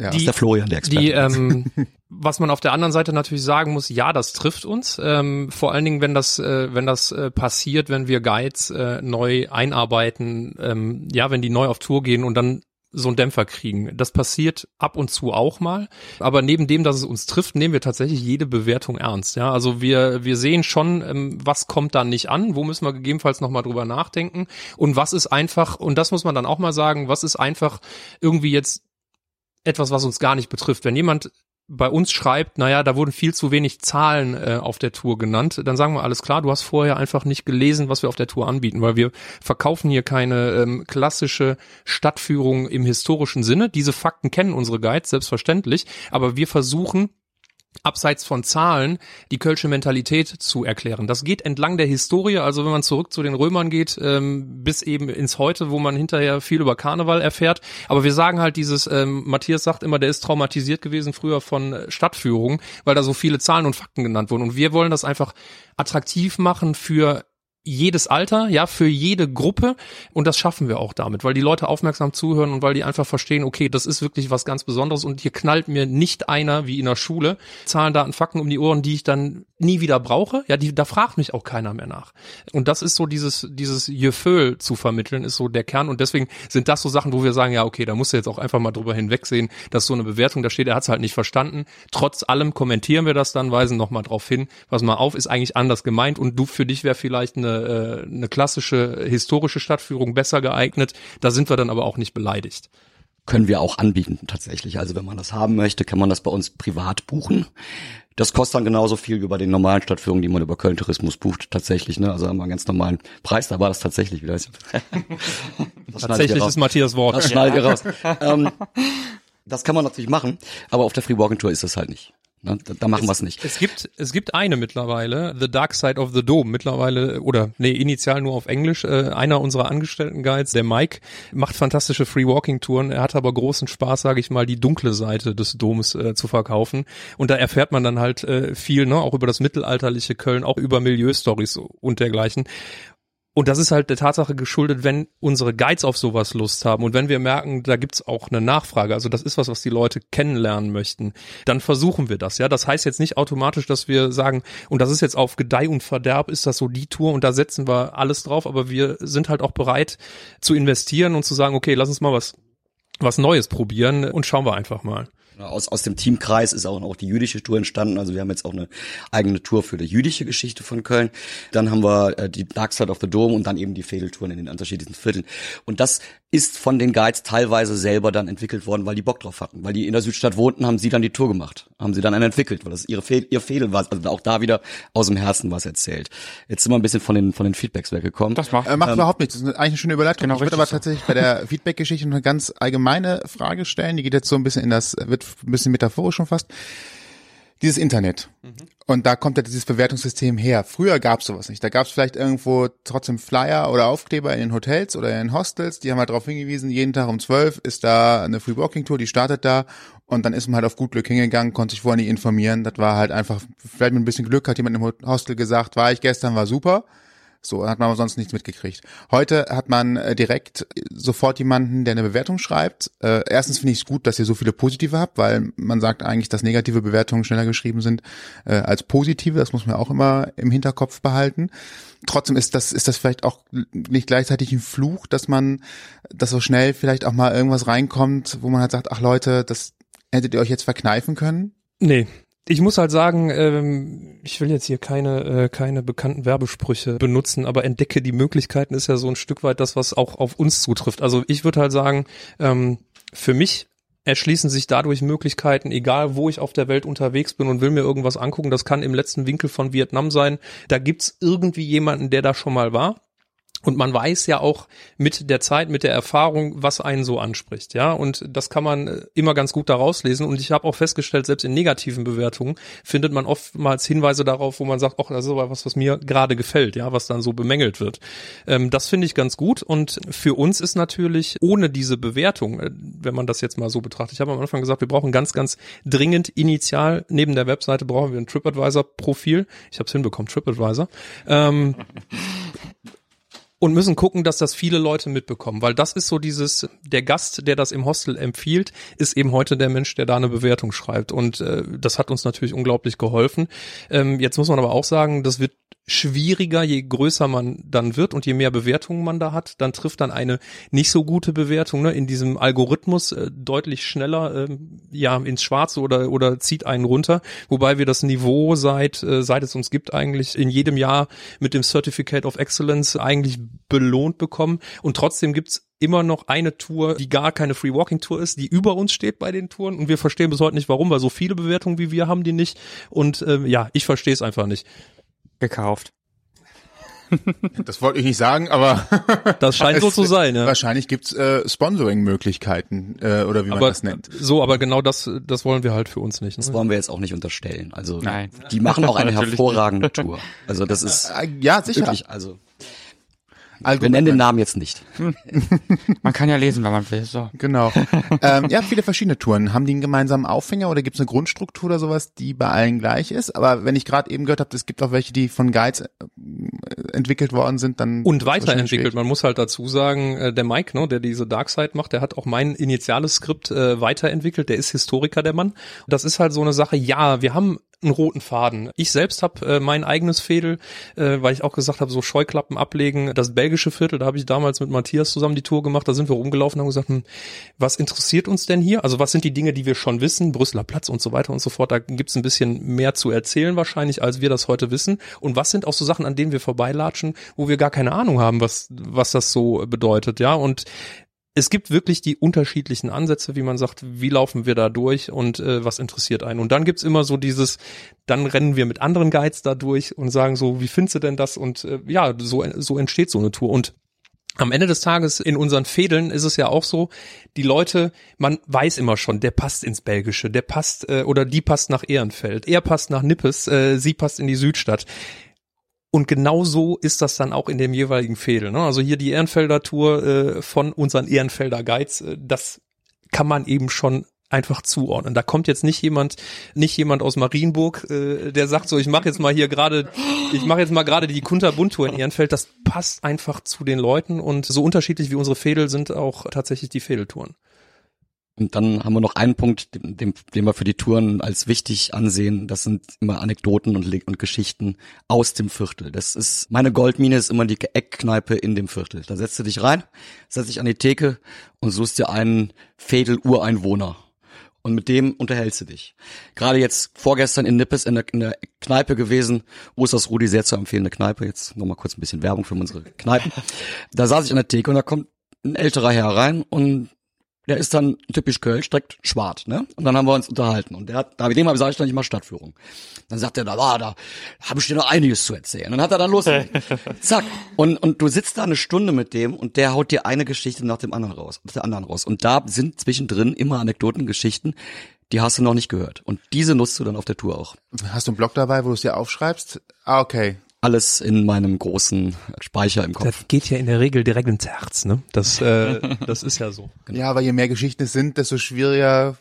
Ja. Das ist der Florian, der Experte. Die, ähm, was man auf der anderen Seite natürlich sagen muss, ja, das trifft uns. Ähm, vor allen Dingen, wenn das, äh, wenn das äh, passiert, wenn wir Guides äh, neu einarbeiten, ähm, ja, wenn die neu auf Tour gehen und dann so einen Dämpfer kriegen. Das passiert ab und zu auch mal. Aber neben dem, dass es uns trifft, nehmen wir tatsächlich jede Bewertung ernst. Ja, also wir, wir sehen schon, ähm, was kommt da nicht an, wo müssen wir gegebenenfalls nochmal drüber nachdenken und was ist einfach, und das muss man dann auch mal sagen, was ist einfach irgendwie jetzt etwas, was uns gar nicht betrifft. Wenn jemand bei uns schreibt, naja, da wurden viel zu wenig Zahlen äh, auf der Tour genannt, dann sagen wir alles klar, du hast vorher einfach nicht gelesen, was wir auf der Tour anbieten, weil wir verkaufen hier keine ähm, klassische Stadtführung im historischen Sinne. Diese Fakten kennen unsere Guides, selbstverständlich, aber wir versuchen abseits von Zahlen die kölsche Mentalität zu erklären. Das geht entlang der Historie, also wenn man zurück zu den Römern geht, ähm, bis eben ins Heute, wo man hinterher viel über Karneval erfährt. Aber wir sagen halt dieses, ähm, Matthias sagt immer, der ist traumatisiert gewesen früher von äh, Stadtführungen, weil da so viele Zahlen und Fakten genannt wurden. Und wir wollen das einfach attraktiv machen für jedes Alter, ja, für jede Gruppe und das schaffen wir auch damit, weil die Leute aufmerksam zuhören und weil die einfach verstehen, okay, das ist wirklich was ganz Besonderes und hier knallt mir nicht einer wie in der Schule Zahlen, Daten, Fakten um die Ohren, die ich dann nie wieder brauche. Ja, die, da fragt mich auch keiner mehr nach. Und das ist so dieses dieses Gefühl zu vermitteln, ist so der Kern und deswegen sind das so Sachen, wo wir sagen, ja, okay, da musst du jetzt auch einfach mal drüber hinwegsehen, dass so eine Bewertung da steht, er hat es halt nicht verstanden. Trotz allem kommentieren wir das dann, weisen nochmal drauf hin, pass mal auf, ist eigentlich anders gemeint und du für dich wäre vielleicht eine, äh, eine klassische historische Stadtführung besser geeignet. Da sind wir dann aber auch nicht beleidigt. können wir auch anbieten tatsächlich. Also wenn man das haben möchte, kann man das bei uns privat buchen. Das kostet dann genauso viel wie bei den normalen Stadtführungen, die man über Köln Tourismus bucht, tatsächlich. Ne? Also haben wir einen ganz normalen Preis, da war das tatsächlich wieder. Das tatsächlich ist Matthias Wort. Das schneide ich raus. ähm, das kann man natürlich machen, aber auf der Free Walking Tour ist das halt nicht. Ne? Da, da machen wir es nicht. Es gibt, es gibt eine mittlerweile, The Dark Side of the Dome, mittlerweile, oder nee, initial nur auf Englisch. Äh, einer unserer Angestellten-Guides, der Mike, macht fantastische Free-Walking-Touren. Er hat aber großen Spaß, sage ich mal, die dunkle Seite des Doms äh, zu verkaufen. Und da erfährt man dann halt äh, viel, ne, auch über das mittelalterliche Köln, auch über Milieustories und dergleichen. Und das ist halt der Tatsache geschuldet, wenn unsere Guides auf sowas Lust haben und wenn wir merken, da gibt's auch eine Nachfrage, also das ist was, was die Leute kennenlernen möchten, dann versuchen wir das, ja. Das heißt jetzt nicht automatisch, dass wir sagen, und das ist jetzt auf Gedeih und Verderb, ist das so die Tour und da setzen wir alles drauf, aber wir sind halt auch bereit zu investieren und zu sagen, okay, lass uns mal was, was Neues probieren und schauen wir einfach mal. Aus, aus dem Teamkreis ist auch noch die jüdische Tour entstanden. Also wir haben jetzt auch eine eigene Tour für die jüdische Geschichte von Köln. Dann haben wir äh, die Dark Side of the Dome und dann eben die Fädeltouren in den unterschiedlichen Vierteln. Und das ist von den Guides teilweise selber dann entwickelt worden, weil die Bock drauf hatten. Weil die in der Südstadt wohnten, haben sie dann die Tour gemacht. Haben sie dann einen entwickelt, weil das ihre Fehl, ihr Fädel war. Also auch da wieder aus dem Herzen was erzählt. Jetzt sind wir ein bisschen von den, von den Feedbacks weggekommen. Das macht, äh, macht ähm, überhaupt nichts. Das ist eigentlich eine schöne Überleitung. Genau, ich würde aber so. tatsächlich bei der Feedback-Geschichte eine ganz allgemeine Frage stellen. Die geht jetzt so ein bisschen in das, wird ein bisschen metaphorisch schon fast dieses Internet. Mhm. Und da kommt ja dieses Bewertungssystem her. Früher gab es sowas nicht. Da gab es vielleicht irgendwo trotzdem Flyer oder Aufkleber in den Hotels oder in den Hostels. Die haben halt darauf hingewiesen, jeden Tag um zwölf ist da eine Free Walking Tour, die startet da. Und dann ist man halt auf gut Glück hingegangen, konnte sich vorher nicht informieren. Das war halt einfach, vielleicht mit ein bisschen Glück hat jemand im Hostel gesagt, war ich gestern, war super. So hat man sonst nichts mitgekriegt. Heute hat man äh, direkt sofort jemanden, der eine Bewertung schreibt. Äh, erstens finde ich es gut, dass ihr so viele positive habt, weil man sagt eigentlich, dass negative Bewertungen schneller geschrieben sind äh, als positive. Das muss man auch immer im Hinterkopf behalten. Trotzdem ist das, ist das vielleicht auch nicht gleichzeitig ein Fluch, dass man, dass so schnell vielleicht auch mal irgendwas reinkommt, wo man halt sagt, ach Leute, das hättet ihr euch jetzt verkneifen können? Nee, ich muss halt sagen, ähm, ich will jetzt hier keine, äh, keine bekannten Werbesprüche benutzen, aber entdecke die Möglichkeiten ist ja so ein Stück weit das, was auch auf uns zutrifft. Also ich würde halt sagen, ähm, für mich erschließen sich dadurch Möglichkeiten, egal wo ich auf der Welt unterwegs bin und will mir irgendwas angucken. Das kann im letzten Winkel von Vietnam sein. Da gibt's irgendwie jemanden, der da schon mal war. Und man weiß ja auch mit der Zeit, mit der Erfahrung, was einen so anspricht, ja. Und das kann man äh, immer ganz gut daraus lesen. Und ich habe auch festgestellt, selbst in negativen Bewertungen findet man oftmals Hinweise darauf, wo man sagt, ach, das ist aber was, was mir gerade gefällt, ja, was dann so bemängelt wird. Ähm, das finde ich ganz gut. Und für uns ist natürlich ohne diese Bewertung, äh, wenn man das jetzt mal so betrachtet, ich habe am Anfang gesagt, wir brauchen ganz, ganz dringend initial neben der Webseite brauchen wir ein TripAdvisor-Profil. Ich habe es hinbekommen, TripAdvisor. Ähm, und müssen gucken, dass das viele Leute mitbekommen, weil das ist so dieses, der Gast, der das im Hostel empfiehlt, ist eben heute der Mensch, der da eine Bewertung schreibt und äh, das hat uns natürlich unglaublich geholfen. Ähm, jetzt muss man aber auch sagen, das wird schwieriger, je größer man dann wird und je mehr Bewertungen man da hat, dann trifft dann eine nicht so gute Bewertung ne, in diesem Algorithmus äh, deutlich schneller äh, ja ins Schwarze oder oder zieht einen runter, wobei wir das Niveau seit äh, seit es uns gibt eigentlich in jedem Jahr mit dem Certificate of Excellence eigentlich belohnt bekommen. Und trotzdem gibt's immer noch eine Tour, die gar keine Free Walking Tour ist, die über uns steht bei den Touren. Und wir verstehen bis heute nicht warum, weil so viele Bewertungen wie wir haben die nicht. Und äh, ja, ich verstehe es einfach nicht gekauft. Das wollte ich nicht sagen, aber das scheint so zu sein. Ja. Wahrscheinlich gibt's äh, Sponsoring-Möglichkeiten äh, oder wie man aber das nennt. So, aber genau das, das wollen wir halt für uns nicht. Ne? Das wollen wir jetzt auch nicht unterstellen. Also Nein. die machen auch eine hervorragende Tour. Also das ist äh, ja sicher. Wirklich, also Allgemein. Wir nennen den Namen jetzt nicht. man kann ja lesen, wenn man will. So. Genau. ähm, ihr habt viele verschiedene Touren. Haben die einen gemeinsamen Aufhänger oder gibt es eine Grundstruktur oder sowas, die bei allen gleich ist? Aber wenn ich gerade eben gehört habe, es gibt auch welche, die von Guides äh, entwickelt worden sind, dann und weiterentwickelt. Man muss halt dazu sagen, äh, der Mike, ne, der diese Darkside macht, der hat auch mein initiales Skript äh, weiterentwickelt. Der ist Historiker, der Mann. Das ist halt so eine Sache. Ja, wir haben einen roten Faden. Ich selbst habe äh, mein eigenes Fädel, äh, weil ich auch gesagt habe, so Scheuklappen ablegen. Das belgische Viertel, da habe ich damals mit Matthias zusammen die Tour gemacht. Da sind wir rumgelaufen und haben gesagt, hm, was interessiert uns denn hier? Also was sind die Dinge, die wir schon wissen? Brüsseler Platz und so weiter und so fort. Da gibt's ein bisschen mehr zu erzählen wahrscheinlich, als wir das heute wissen. Und was sind auch so Sachen, an denen wir vorbeilatschen, wo wir gar keine Ahnung haben, was was das so bedeutet, ja? Und es gibt wirklich die unterschiedlichen Ansätze, wie man sagt, wie laufen wir da durch und äh, was interessiert einen. Und dann gibt's immer so dieses, dann rennen wir mit anderen Guides da durch und sagen so, wie findest du denn das? Und äh, ja, so, so entsteht so eine Tour. Und am Ende des Tages in unseren Fädeln ist es ja auch so, die Leute, man weiß immer schon, der passt ins Belgische, der passt äh, oder die passt nach Ehrenfeld, er passt nach Nippes, äh, sie passt in die Südstadt. Und genau so ist das dann auch in dem jeweiligen Fädel. Ne? Also hier die Ehrenfelder Tour äh, von unseren Ehrenfelder Guides, äh, das kann man eben schon einfach zuordnen. Da kommt jetzt nicht jemand, nicht jemand aus Marienburg, äh, der sagt so, ich mache jetzt mal hier gerade, ich mache jetzt mal gerade die Kunterbund-Tour in Ehrenfeld. Das passt einfach zu den Leuten und so unterschiedlich wie unsere Fädel sind auch tatsächlich die Fädeltouren. Und dann haben wir noch einen Punkt, den, den, wir für die Touren als wichtig ansehen. Das sind immer Anekdoten und, und Geschichten aus dem Viertel. Das ist, meine Goldmine ist immer die Eckkneipe in dem Viertel. Da setzt du dich rein, setzt dich an die Theke und suchst dir einen Fädel-Ureinwohner. Und mit dem unterhältst du dich. Gerade jetzt vorgestern in Nippes in der, in der Kneipe gewesen. Osters Rudi, sehr zu empfehlende Kneipe. Jetzt nochmal kurz ein bisschen Werbung für unsere Kneipen. Da saß ich an der Theke und da kommt ein älterer Herr rein und der ist dann typisch Kölsch, direkt schwarz, ne? Und dann haben wir uns unterhalten. Und der hat, da mit dem habe ich, ich dann nicht mal Stadtführung. Dann sagt er, da war, da habe ich dir noch einiges zu erzählen. Und dann hat er dann los. Zack. Und, und du sitzt da eine Stunde mit dem und der haut dir eine Geschichte nach dem anderen raus, nach der anderen raus. Und da sind zwischendrin immer Anekdoten, Geschichten, die hast du noch nicht gehört. Und diese nutzt du dann auf der Tour auch. Hast du einen Blog dabei, wo du es dir aufschreibst? Ah, okay alles in meinem großen Speicher im Kopf. Das geht ja in der Regel direkt ins Herz, ne? Das, äh, das ist ja so. Genau. Ja, aber je mehr Geschichten es sind, desto schwieriger.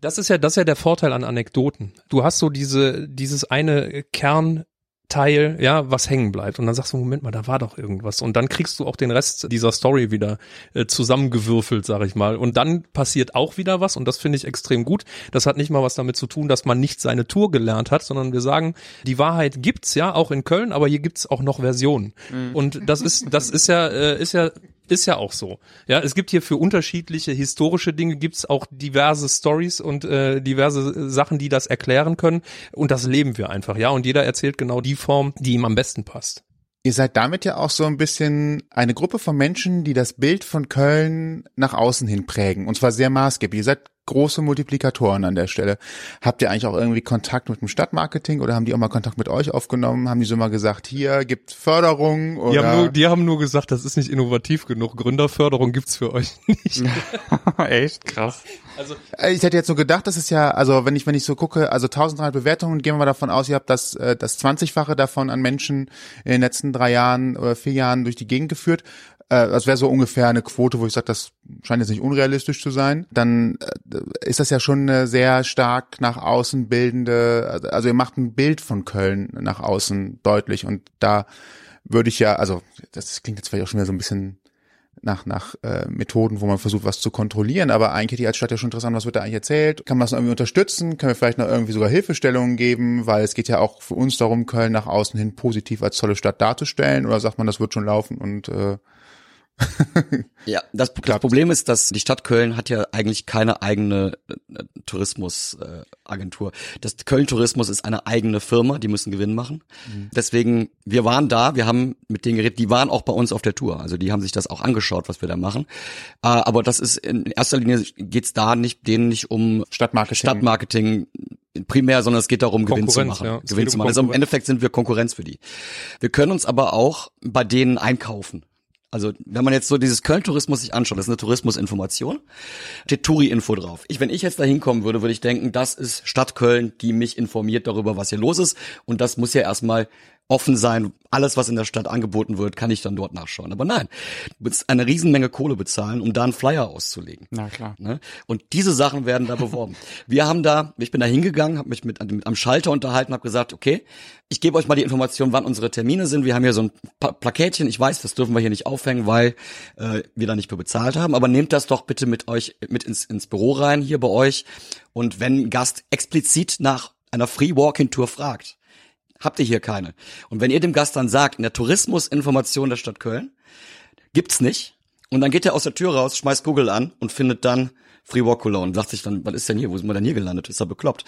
Das ist ja, das ist ja der Vorteil an Anekdoten. Du hast so diese, dieses eine Kern, Teil, ja, was hängen bleibt. Und dann sagst du, Moment mal, da war doch irgendwas. Und dann kriegst du auch den Rest dieser Story wieder äh, zusammengewürfelt, sag ich mal. Und dann passiert auch wieder was und das finde ich extrem gut. Das hat nicht mal was damit zu tun, dass man nicht seine Tour gelernt hat, sondern wir sagen, die Wahrheit gibt's ja auch in Köln, aber hier gibt's auch noch Versionen. Mhm. Und das ist, das ist ja, äh, ist ja ist ja auch so. Ja, es gibt hier für unterschiedliche historische Dinge gibt's auch diverse Stories und äh, diverse Sachen, die das erklären können. Und das leben wir einfach, ja. Und jeder erzählt genau die Form, die ihm am besten passt. Ihr seid damit ja auch so ein bisschen eine Gruppe von Menschen, die das Bild von Köln nach außen hin prägen. Und zwar sehr maßgeblich. Ihr seid große Multiplikatoren an der Stelle. Habt ihr eigentlich auch irgendwie Kontakt mit dem Stadtmarketing oder haben die auch mal Kontakt mit euch aufgenommen? Haben die so mal gesagt, hier gibt Förderung? Oder? Die, haben nur, die haben nur gesagt, das ist nicht innovativ genug. Gründerförderung gibt's für euch nicht. Echt krass. Also äh, ich hätte jetzt so gedacht, das ist ja, also wenn ich wenn ich so gucke, also 1300 Bewertungen, gehen wir mal davon aus, ihr habt das äh, das 20-fache davon an Menschen in den letzten drei Jahren oder vier Jahren durch die Gegend geführt. Äh, das wäre so ungefähr eine Quote, wo ich sage, das scheint jetzt nicht unrealistisch zu sein, dann ist das ja schon eine sehr stark nach außen bildende, also ihr macht ein Bild von Köln nach außen deutlich. Und da würde ich ja, also das klingt jetzt vielleicht auch schon wieder so ein bisschen nach, nach äh, Methoden, wo man versucht, was zu kontrollieren. Aber eigentlich ich als Stadt ja schon interessant, was wird da eigentlich erzählt? Kann man das irgendwie unterstützen? Können wir vielleicht noch irgendwie sogar Hilfestellungen geben? Weil es geht ja auch für uns darum, Köln nach außen hin positiv als tolle Stadt darzustellen. Oder sagt man, das wird schon laufen und äh, ja, das, das, Problem ist, dass die Stadt Köln hat ja eigentlich keine eigene äh, Tourismusagentur. Äh, das Köln Tourismus ist eine eigene Firma, die müssen Gewinn machen. Mhm. Deswegen, wir waren da, wir haben mit denen geredet, die waren auch bei uns auf der Tour. Also die haben sich das auch angeschaut, was wir da machen. Äh, aber das ist in erster Linie geht's da nicht, denen nicht um Stadtmarketing. Stadtmarketing primär, sondern es geht darum, Gewinn zu machen. Ja, Gewinn zu machen. Also im Endeffekt sind wir Konkurrenz für die. Wir können uns aber auch bei denen einkaufen. Also, wenn man jetzt so dieses Köln-Tourismus sich anschaut, das ist eine Tourismusinformation, steht Touri-Info drauf. Ich, wenn ich jetzt da hinkommen würde, würde ich denken, das ist Stadt Köln, die mich informiert darüber, was hier los ist. Und das muss ja erstmal offen sein. Alles, was in der Stadt angeboten wird, kann ich dann dort nachschauen. Aber nein, du musst eine Riesenmenge Kohle bezahlen, um da einen Flyer auszulegen. Na klar. Ne? Und diese Sachen werden da beworben. Wir haben da, ich bin da hingegangen, habe mich mit, mit am Schalter unterhalten, habe gesagt, okay, ich gebe euch mal die Information, wann unsere Termine sind. Wir haben hier so ein pa Plaketchen. Ich weiß, das dürfen wir hier nicht aufhängen, weil äh, wir da nicht für bezahlt haben. Aber nehmt das doch bitte mit euch mit ins, ins Büro rein hier bei euch. Und wenn ein Gast explizit nach einer Free Walking Tour fragt, habt ihr hier keine. Und wenn ihr dem Gast dann sagt, in der Tourismusinformation der Stadt Köln, gibt's nicht. Und dann geht er aus der Tür raus, schmeißt Google an und findet dann Free Walk Cologne. Sagt sich dann, was ist denn hier? Wo sind wir denn hier gelandet? Ist er bekloppt?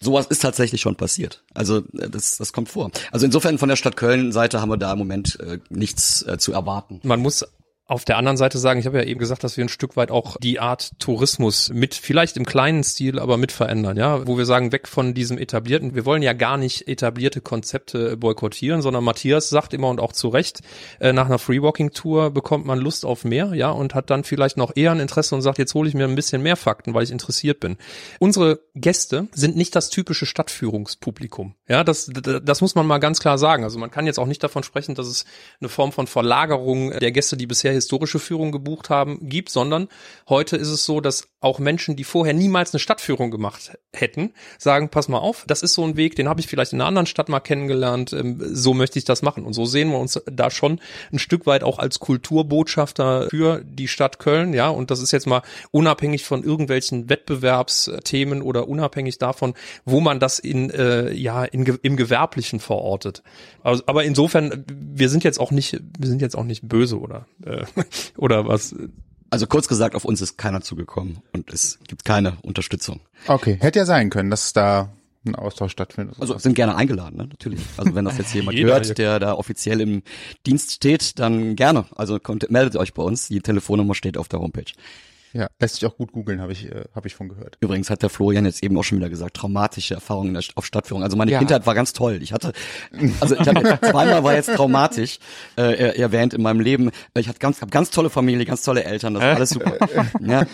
Sowas ist tatsächlich schon passiert. Also äh, das, das kommt vor. Also insofern von der Stadt Köln Seite haben wir da im Moment äh, nichts äh, zu erwarten. Man muss auf der anderen Seite sagen, ich habe ja eben gesagt, dass wir ein Stück weit auch die Art Tourismus mit, vielleicht im kleinen Stil, aber mit verändern, ja, wo wir sagen, weg von diesem etablierten, wir wollen ja gar nicht etablierte Konzepte boykottieren, sondern Matthias sagt immer und auch zu Recht, äh, nach einer Freewalking-Tour bekommt man Lust auf mehr, ja, und hat dann vielleicht noch eher ein Interesse und sagt, jetzt hole ich mir ein bisschen mehr Fakten, weil ich interessiert bin. Unsere Gäste sind nicht das typische Stadtführungspublikum, ja, das, das muss man mal ganz klar sagen. Also man kann jetzt auch nicht davon sprechen, dass es eine Form von Verlagerung der Gäste, die bisher historische Führung gebucht haben, gibt, sondern heute ist es so, dass auch Menschen, die vorher niemals eine Stadtführung gemacht hätten, sagen, pass mal auf, das ist so ein Weg, den habe ich vielleicht in einer anderen Stadt mal kennengelernt, ähm, so möchte ich das machen. Und so sehen wir uns da schon ein Stück weit auch als Kulturbotschafter für die Stadt Köln, ja, und das ist jetzt mal unabhängig von irgendwelchen Wettbewerbsthemen oder unabhängig davon, wo man das in, äh, ja, in, im Gewerblichen verortet. Also, aber insofern, wir sind jetzt auch nicht, wir sind jetzt auch nicht böse oder, äh, oder was. Also kurz gesagt, auf uns ist keiner zugekommen und es gibt keine Unterstützung. Okay, hätte ja sein können, dass da ein Austausch stattfindet. Also sind gerne eingeladen, ne? natürlich. Also wenn das jetzt jemand hört, der da offiziell im Dienst steht, dann gerne. Also kommt, meldet euch bei uns. Die Telefonnummer steht auf der Homepage. Ja, lässt sich auch gut googeln, habe ich, äh, hab ich von gehört. Übrigens hat der Florian jetzt eben auch schon wieder gesagt, traumatische Erfahrungen auf Stadtführung. Also meine ja. Kindheit war ganz toll. Ich hatte, also ich hatte, zweimal war jetzt traumatisch äh, erwähnt in meinem Leben. Ich hatte ganz, hab ganz tolle Familie, ganz tolle Eltern, das war alles super. ja,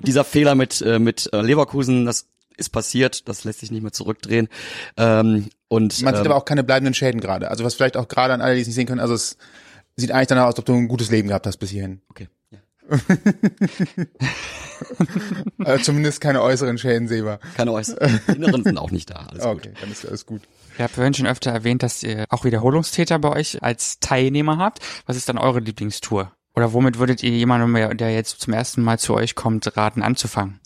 dieser Fehler mit äh, mit äh, Leverkusen, das ist passiert, das lässt sich nicht mehr zurückdrehen. Ähm, und man sieht ähm, aber auch keine bleibenden Schäden gerade. Also was vielleicht auch gerade an alle, die es nicht sehen können, also es sieht eigentlich danach aus, als ob du ein gutes Leben gehabt hast bis hierhin. Okay. Also zumindest keine äußeren Schäden sehbar. Keine äußeren. Inneren sind auch nicht da. Alles okay, gut. dann ist alles gut. Ihr habt vorhin schon öfter erwähnt, dass ihr auch Wiederholungstäter bei euch als Teilnehmer habt. Was ist dann eure Lieblingstour? Oder womit würdet ihr jemandem, der jetzt zum ersten Mal zu euch kommt, raten anzufangen?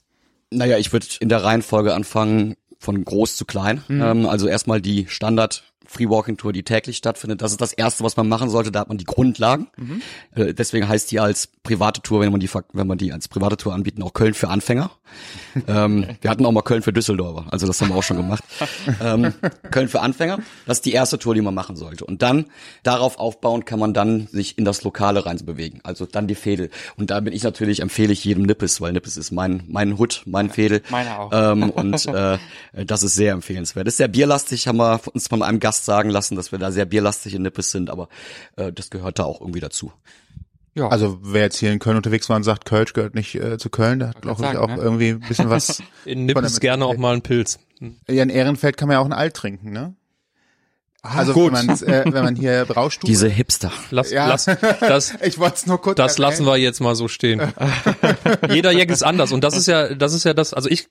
Naja, ich würde in der Reihenfolge anfangen, von groß zu klein. Mhm. Ähm, also erstmal die Standard Free Walking Tour, die täglich stattfindet. Das ist das erste, was man machen sollte. Da hat man die Grundlagen. Mhm. Äh, deswegen heißt die als private Tour, wenn man die, wenn man die als private Tour anbieten, auch Köln für Anfänger. ähm, wir hatten auch mal Köln für Düsseldorfer. Also das haben wir auch schon gemacht. ähm, Köln für Anfänger. Das ist die erste Tour, die man machen sollte. Und dann darauf aufbauen kann man dann sich in das Lokale rein bewegen. Also dann die Fädel. Und da bin ich natürlich, empfehle ich jedem Nippes, weil Nippes ist mein, mein Hut, mein Fädel. Meine auch. Ähm, und äh, das ist sehr empfehlenswert. Das ist sehr bierlastig, haben wir uns von einem Gast sagen lassen, dass wir da sehr bierlastig in Nippes sind, aber äh, das gehört da auch irgendwie dazu. Ja. Also wer jetzt hier in Köln unterwegs war und sagt, Kölsch gehört nicht äh, zu Köln, da hat glaube ich auch ne? irgendwie ein bisschen was. in Nippes gerne auch mal ein Pilz. Hm. Ja, in Ehrenfeld kann man ja auch ein Alt trinken, ne? Ah, also gut. Wenn, äh, wenn man hier Braustube... Diese Hipster. Lass, ja. lass, das, ich wollte es nur kurz Das erwähnen. lassen wir jetzt mal so stehen. Jeder Jack ist anders und das ist ja, das ist ja das, also ich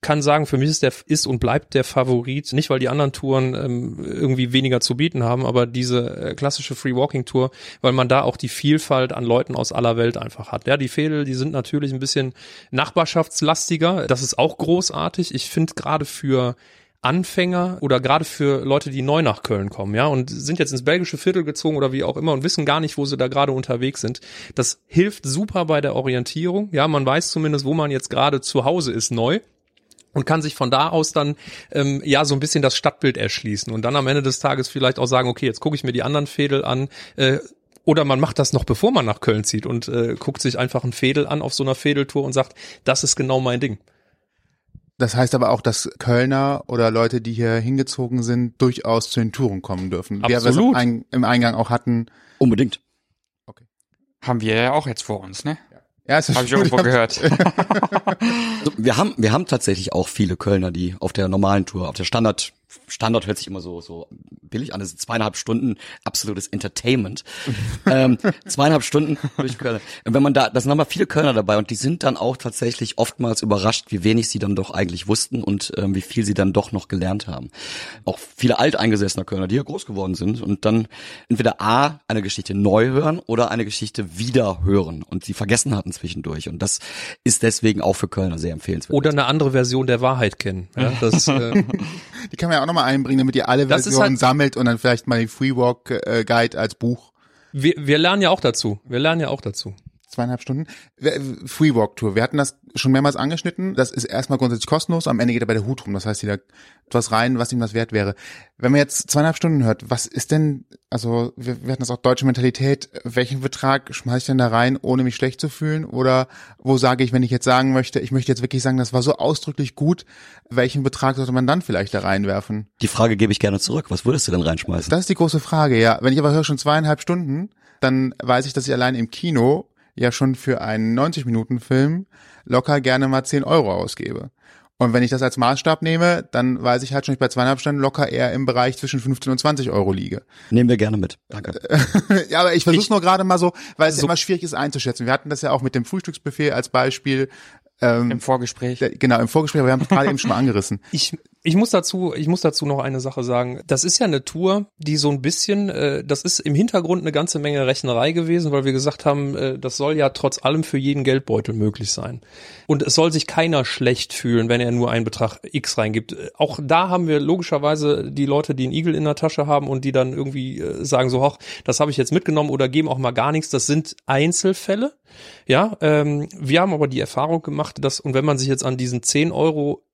kann sagen, für mich ist der ist und bleibt der Favorit, nicht weil die anderen Touren ähm, irgendwie weniger zu bieten haben, aber diese äh, klassische Free Walking Tour, weil man da auch die Vielfalt an Leuten aus aller Welt einfach hat. Ja, die Fädel, die sind natürlich ein bisschen nachbarschaftslastiger, das ist auch großartig. Ich finde gerade für Anfänger oder gerade für Leute, die neu nach Köln kommen, ja, und sind jetzt ins belgische Viertel gezogen oder wie auch immer und wissen gar nicht, wo sie da gerade unterwegs sind. Das hilft super bei der Orientierung. Ja, man weiß zumindest, wo man jetzt gerade zu Hause ist, neu und kann sich von da aus dann ähm, ja so ein bisschen das Stadtbild erschließen und dann am Ende des Tages vielleicht auch sagen, okay, jetzt gucke ich mir die anderen Fädel an. Äh, oder man macht das noch bevor man nach Köln zieht und äh, guckt sich einfach ein Fädel an auf so einer Fädeltour und sagt, das ist genau mein Ding. Das heißt aber auch, dass Kölner oder Leute, die hier hingezogen sind, durchaus zu den Touren kommen dürfen. Absolut. Wir es im Eingang auch hatten. Unbedingt. Okay. Haben wir ja auch jetzt vor uns, ne? Ja, das habe ich irgendwo gehört. wir haben wir haben tatsächlich auch viele Kölner, die auf der normalen Tour, auf der Standard Standard hört sich immer so so billig an. Das sind zweieinhalb Stunden absolutes Entertainment. ähm, zweieinhalb Stunden durch Köln. Und wenn man da, da sind nochmal viele Kölner dabei und die sind dann auch tatsächlich oftmals überrascht, wie wenig sie dann doch eigentlich wussten und ähm, wie viel sie dann doch noch gelernt haben. Auch viele alteingesessene Kölner, die ja groß geworden sind und dann entweder A, eine Geschichte neu hören oder eine Geschichte wieder hören und sie vergessen hatten zwischendurch. Und das ist deswegen auch für Kölner sehr empfehlenswert. Oder eine andere Version der Wahrheit kennen. Ja, das, äh, die kann man ja auch nochmal einbringen, damit ihr alle Versionen halt, sammelt und dann vielleicht mal die Freewalk äh, Guide als Buch. Wir, wir lernen ja auch dazu. Wir lernen ja auch dazu. Zweieinhalb Stunden. Free Walk Tour. Wir hatten das schon mehrmals angeschnitten. Das ist erstmal grundsätzlich kostenlos. Am Ende geht er bei der Hut rum. Das heißt, jeder etwas rein, was ihm das wert wäre. Wenn man jetzt zweieinhalb Stunden hört, was ist denn, also wir, wir hatten das auch deutsche Mentalität. Welchen Betrag schmeiße ich denn da rein, ohne mich schlecht zu fühlen? Oder wo sage ich, wenn ich jetzt sagen möchte, ich möchte jetzt wirklich sagen, das war so ausdrücklich gut, welchen Betrag sollte man dann vielleicht da reinwerfen? Die Frage gebe ich gerne zurück. Was würdest du denn reinschmeißen? Das ist die große Frage, ja. Wenn ich aber höre schon zweieinhalb Stunden, dann weiß ich, dass ich allein im Kino ja schon für einen 90-Minuten-Film locker gerne mal 10 Euro ausgebe. Und wenn ich das als Maßstab nehme, dann weiß ich halt schon, ich bei zweieinhalb Stunden locker eher im Bereich zwischen 15 und 20 Euro liege. Nehmen wir gerne mit. Danke. ja, aber ich versuche nur gerade mal so, weil es so immer schwierig ist einzuschätzen. Wir hatten das ja auch mit dem Frühstücksbuffet als Beispiel. Ähm, Im Vorgespräch. Genau, im Vorgespräch, aber wir haben es gerade eben schon mal angerissen. Ich, ich muss dazu, ich muss dazu noch eine Sache sagen. Das ist ja eine Tour, die so ein bisschen, äh, das ist im Hintergrund eine ganze Menge Rechnerei gewesen, weil wir gesagt haben, äh, das soll ja trotz allem für jeden Geldbeutel möglich sein. Und es soll sich keiner schlecht fühlen, wenn er nur einen Betrag X reingibt. Auch da haben wir logischerweise die Leute, die einen Igel in der Tasche haben und die dann irgendwie äh, sagen so, hoch, das habe ich jetzt mitgenommen oder geben auch mal gar nichts. Das sind Einzelfälle. Ja, ähm, wir haben aber die Erfahrung gemacht, dass, und wenn man sich jetzt an diesen 10 Euro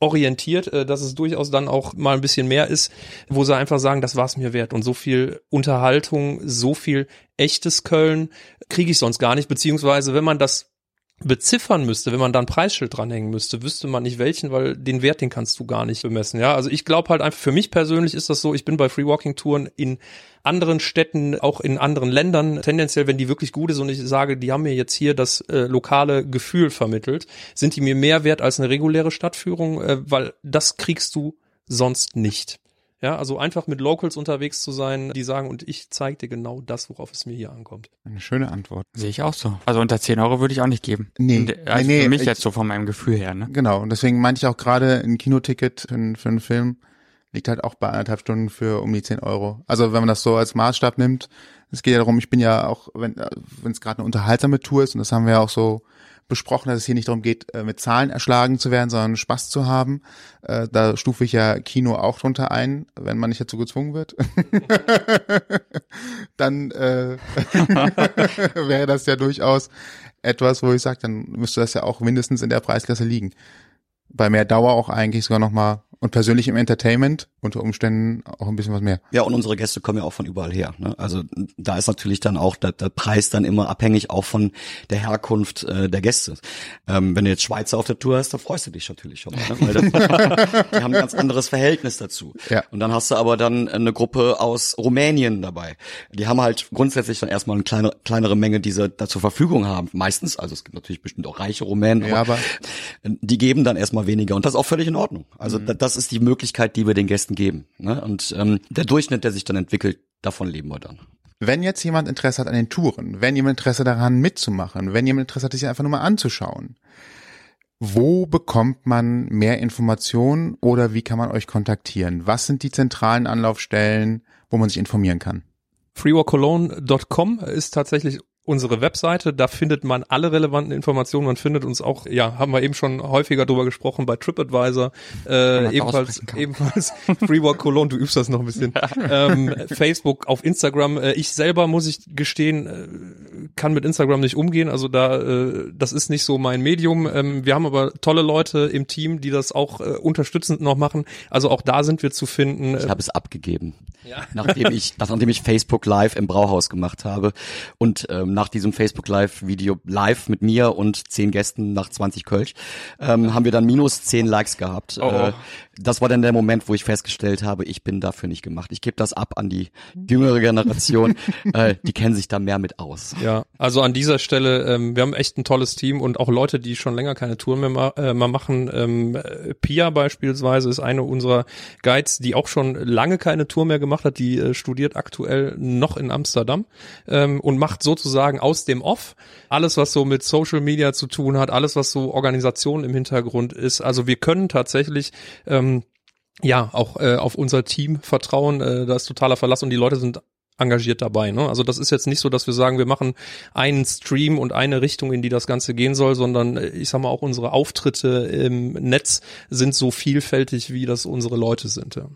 orientiert, äh, dass es durchaus dann auch mal ein bisschen mehr ist, wo sie einfach sagen, das war es mir wert. Und so viel Unterhaltung, so viel echtes Köln kriege ich sonst gar nicht. Beziehungsweise, wenn man das beziffern müsste, wenn man da ein Preisschild dranhängen müsste, wüsste man nicht welchen, weil den Wert, den kannst du gar nicht bemessen. Ja, also ich glaube halt einfach, für mich persönlich ist das so, ich bin bei Freewalking-Touren in anderen Städten, auch in anderen Ländern, tendenziell, wenn die wirklich gut ist und ich sage, die haben mir jetzt hier das äh, lokale Gefühl vermittelt, sind die mir mehr wert als eine reguläre Stadtführung, äh, weil das kriegst du sonst nicht. Ja, also einfach mit Locals unterwegs zu sein, die sagen, und ich zeige dir genau das, worauf es mir hier ankommt. Eine schöne Antwort. Sehe ich auch so. Also unter 10 Euro würde ich auch nicht geben. Nee, also nee, für mich ich, jetzt so von meinem Gefühl her, ne? Genau, und deswegen meinte ich auch gerade, ein Kinoticket für, für einen Film liegt halt auch bei anderthalb Stunden für um die 10 Euro. Also wenn man das so als Maßstab nimmt, es geht ja darum, ich bin ja auch, wenn wenn es gerade eine unterhaltsame Tour ist, und das haben wir ja auch so besprochen, dass es hier nicht darum geht, äh, mit Zahlen erschlagen zu werden, sondern Spaß zu haben. Äh, da stufe ich ja Kino auch drunter ein, wenn man nicht dazu gezwungen wird. dann äh, wäre das ja durchaus etwas, wo ich sage, dann müsste das ja auch mindestens in der Preisklasse liegen. Bei mehr Dauer auch eigentlich sogar nochmal und persönlich im Entertainment unter Umständen auch ein bisschen was mehr. Ja, und unsere Gäste kommen ja auch von überall her. Ne? Also da ist natürlich dann auch der, der Preis dann immer abhängig auch von der Herkunft äh, der Gäste. Ähm, wenn du jetzt Schweizer auf der Tour hast, da freust du dich natürlich schon. Ne? Weil das, die haben ein ganz anderes Verhältnis dazu. Ja. Und dann hast du aber dann eine Gruppe aus Rumänien dabei. Die haben halt grundsätzlich dann erstmal eine kleine, kleinere Menge, die sie da zur Verfügung haben. Meistens, also es gibt natürlich bestimmt auch reiche Rumänen, Ja, aber die geben dann erstmal weniger und das ist auch völlig in Ordnung. Also Mhm. das ist die Möglichkeit, die wir den Gästen geben. Ne? Und ähm, der Durchschnitt, der sich dann entwickelt, davon leben wir dann. wenn jetzt jemand Interesse hat an den Touren, wenn jemand Interesse daran mitzumachen, wenn jemand Interesse hat, sich einfach nur mal anzuschauen, wo bekommt man mehr Informationen oder wie kann man euch kontaktieren? Was sind die zentralen Anlaufstellen, wo man sich informieren kann? freewalkcologne.com ist tatsächlich unsere Webseite. Da findet man alle relevanten Informationen. Man findet uns auch, ja, haben wir eben schon häufiger drüber gesprochen bei TripAdvisor. Äh, ebenfalls, ebenfalls Freewalk Cologne. Du übst das noch ein bisschen. ähm, Facebook, auf Instagram. Äh, ich selber muss ich gestehen, äh, kann mit Instagram nicht umgehen. Also da, äh, das ist nicht so mein Medium. Ähm, wir haben aber tolle Leute im Team, die das auch äh, unterstützend noch machen. Also auch da sind wir zu finden. Ich habe es abgegeben, nachdem ich nachdem ich Facebook Live im Brauhaus gemacht habe und ähm, nach diesem Facebook Live Video live mit mir und zehn Gästen nach 20 Kölsch ähm, haben wir dann minus zehn Likes gehabt. Oh, oh. Äh, das war dann der Moment, wo ich festgestellt habe, ich bin dafür nicht gemacht. Ich gebe das ab an die jüngere Generation. äh, die kennen sich da mehr mit aus. Ja, also an dieser Stelle, ähm, wir haben echt ein tolles Team und auch Leute, die schon länger keine Touren mehr ma äh, mal machen. Ähm, äh, Pia beispielsweise ist eine unserer Guides, die auch schon lange keine Tour mehr gemacht hat. Die äh, studiert aktuell noch in Amsterdam ähm, und macht sozusagen aus dem Off alles, was so mit Social Media zu tun hat, alles, was so Organisation im Hintergrund ist. Also wir können tatsächlich ähm, ja auch äh, auf unser Team vertrauen. Äh, da ist totaler Verlass und die Leute sind engagiert dabei. Ne? Also das ist jetzt nicht so, dass wir sagen, wir machen einen Stream und eine Richtung, in die das Ganze gehen soll, sondern äh, ich sag mal auch unsere Auftritte im Netz sind so vielfältig, wie das unsere Leute sind. Ja.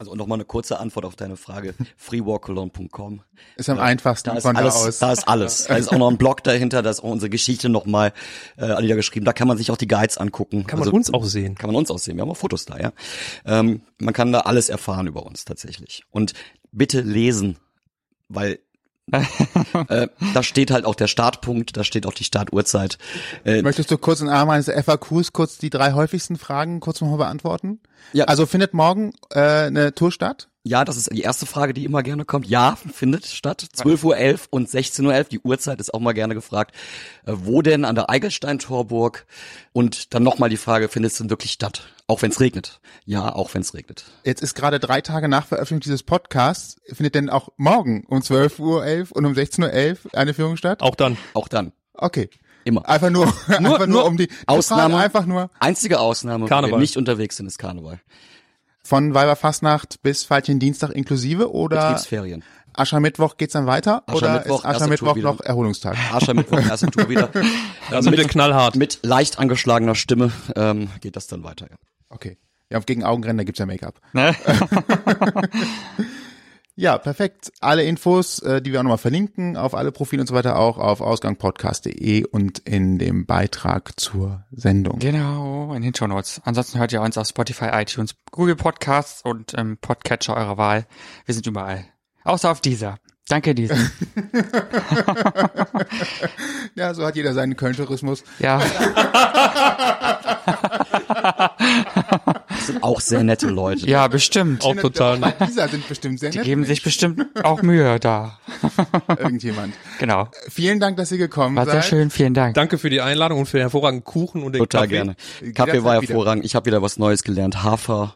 Also nochmal eine kurze Antwort auf deine Frage. freewalkalone.com. Ist am einfachsten Da ist von alles, da aus. da ist alles. Da ist auch noch ein Blog dahinter, da ist auch unsere Geschichte nochmal äh, niedergeschrieben. Da kann man sich auch die Guides angucken. Kann man Also, uns auch sehen. Kann man uns auch sehen. Wir haben auch Fotos da, ja. Ähm, man kann da alles erfahren über uns tatsächlich. Und bitte lesen, weil äh, da steht halt auch der Startpunkt, da steht auch die Startuhrzeit. Äh, Möchtest du kurz im Rahmen eines FAQs kurz die drei häufigsten Fragen kurz nochmal beantworten? Ja. Also findet morgen äh, eine Tour statt? Ja, das ist die erste Frage, die immer gerne kommt. Ja, findet statt. 12.11 Uhr und 16.11 Uhr. Die Uhrzeit ist auch mal gerne gefragt. Äh, wo denn? An der Eigelstein-Torburg. Und dann nochmal die Frage, findet es denn wirklich statt? Auch wenn es regnet. Ja, auch wenn es regnet. Jetzt ist gerade drei Tage nach Veröffentlichung dieses Podcasts. Findet denn auch morgen um 12.11 Uhr und um 16.11 Uhr eine Führung statt? Auch dann. Auch dann. Okay. Immer. Einfach nur, einfach nur, nur um die die Ausnahme. Frage einfach nur Einzige Ausnahme, Karneval. wir nicht unterwegs sind, ist Karneval. Von Weiberfastnacht bis Veilchen-Dienstag inklusive oder Betriebsferien. Aschermittwoch geht's dann weiter oder Aschermittwoch, ist erste Aschermittwoch noch Erholungstag? Aschermittwoch, erste Tour wieder. Da sind wir knallhart. Mit leicht angeschlagener Stimme ähm, geht das dann weiter. Ja. Okay. Ja, gegen Augenränder gibt's ja Make-up. Ne? Ja, perfekt. Alle Infos, äh, die wir auch nochmal verlinken, auf alle Profile und so weiter auch auf ausgangpodcast.de und in dem Beitrag zur Sendung. Genau, in den Show Notes. Ansonsten hört ihr uns auf Spotify, iTunes, Google Podcasts und im Podcatcher eurer Wahl. Wir sind überall. Außer auf dieser. Danke, dieser. Ja, so hat jeder seinen Köln-Tourismus. ja, sind auch sehr nette Leute. ja, bestimmt. Auch total. Dieser sind bestimmt sehr Die nett. geben sich bestimmt auch Mühe da. irgendjemand. Genau. Vielen Dank, dass ihr gekommen War seid. sehr schön, vielen Dank. Danke für die Einladung und für den hervorragenden Kuchen und den Total Kaffee. gerne. Jederzeit Kaffee war wieder. hervorragend. Ich habe wieder was Neues gelernt. Hafer.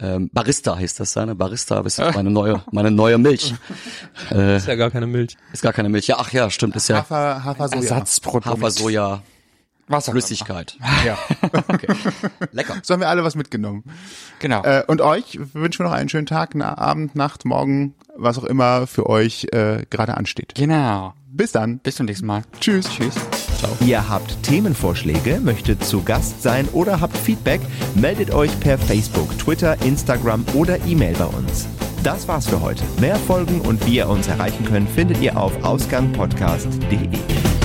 Ähm, Barista heißt das, ne? Barista ist meine neue, meine neue Milch. Äh, Ist ja gar keine Milch. ist gar keine Milch. Ja, ach ja, stimmt, ist ja Hafer, Hafer Soja. Ersatzprodukt. Hafer, Soja, Was auch Flüssigkeit. Ja. Lecker. So haben wir alle was mitgenommen. Genau. Äh, und euch wünschen wir noch einen schönen Tag, na, Abend, Nacht, Morgen, was auch immer für euch äh, gerade ansteht. genau. Bis dann. Bis zum nächsten Mal. Tschüss. Tschüss. Ihr habt Themenvorschläge, möchtet zu Gast sein oder habt Feedback, meldet euch per Facebook, Twitter, Instagram oder E-Mail bei uns. Das war's für heute. Mehr Folgen und wie ihr uns erreichen könnt, findet ihr auf ausgangpodcast.de.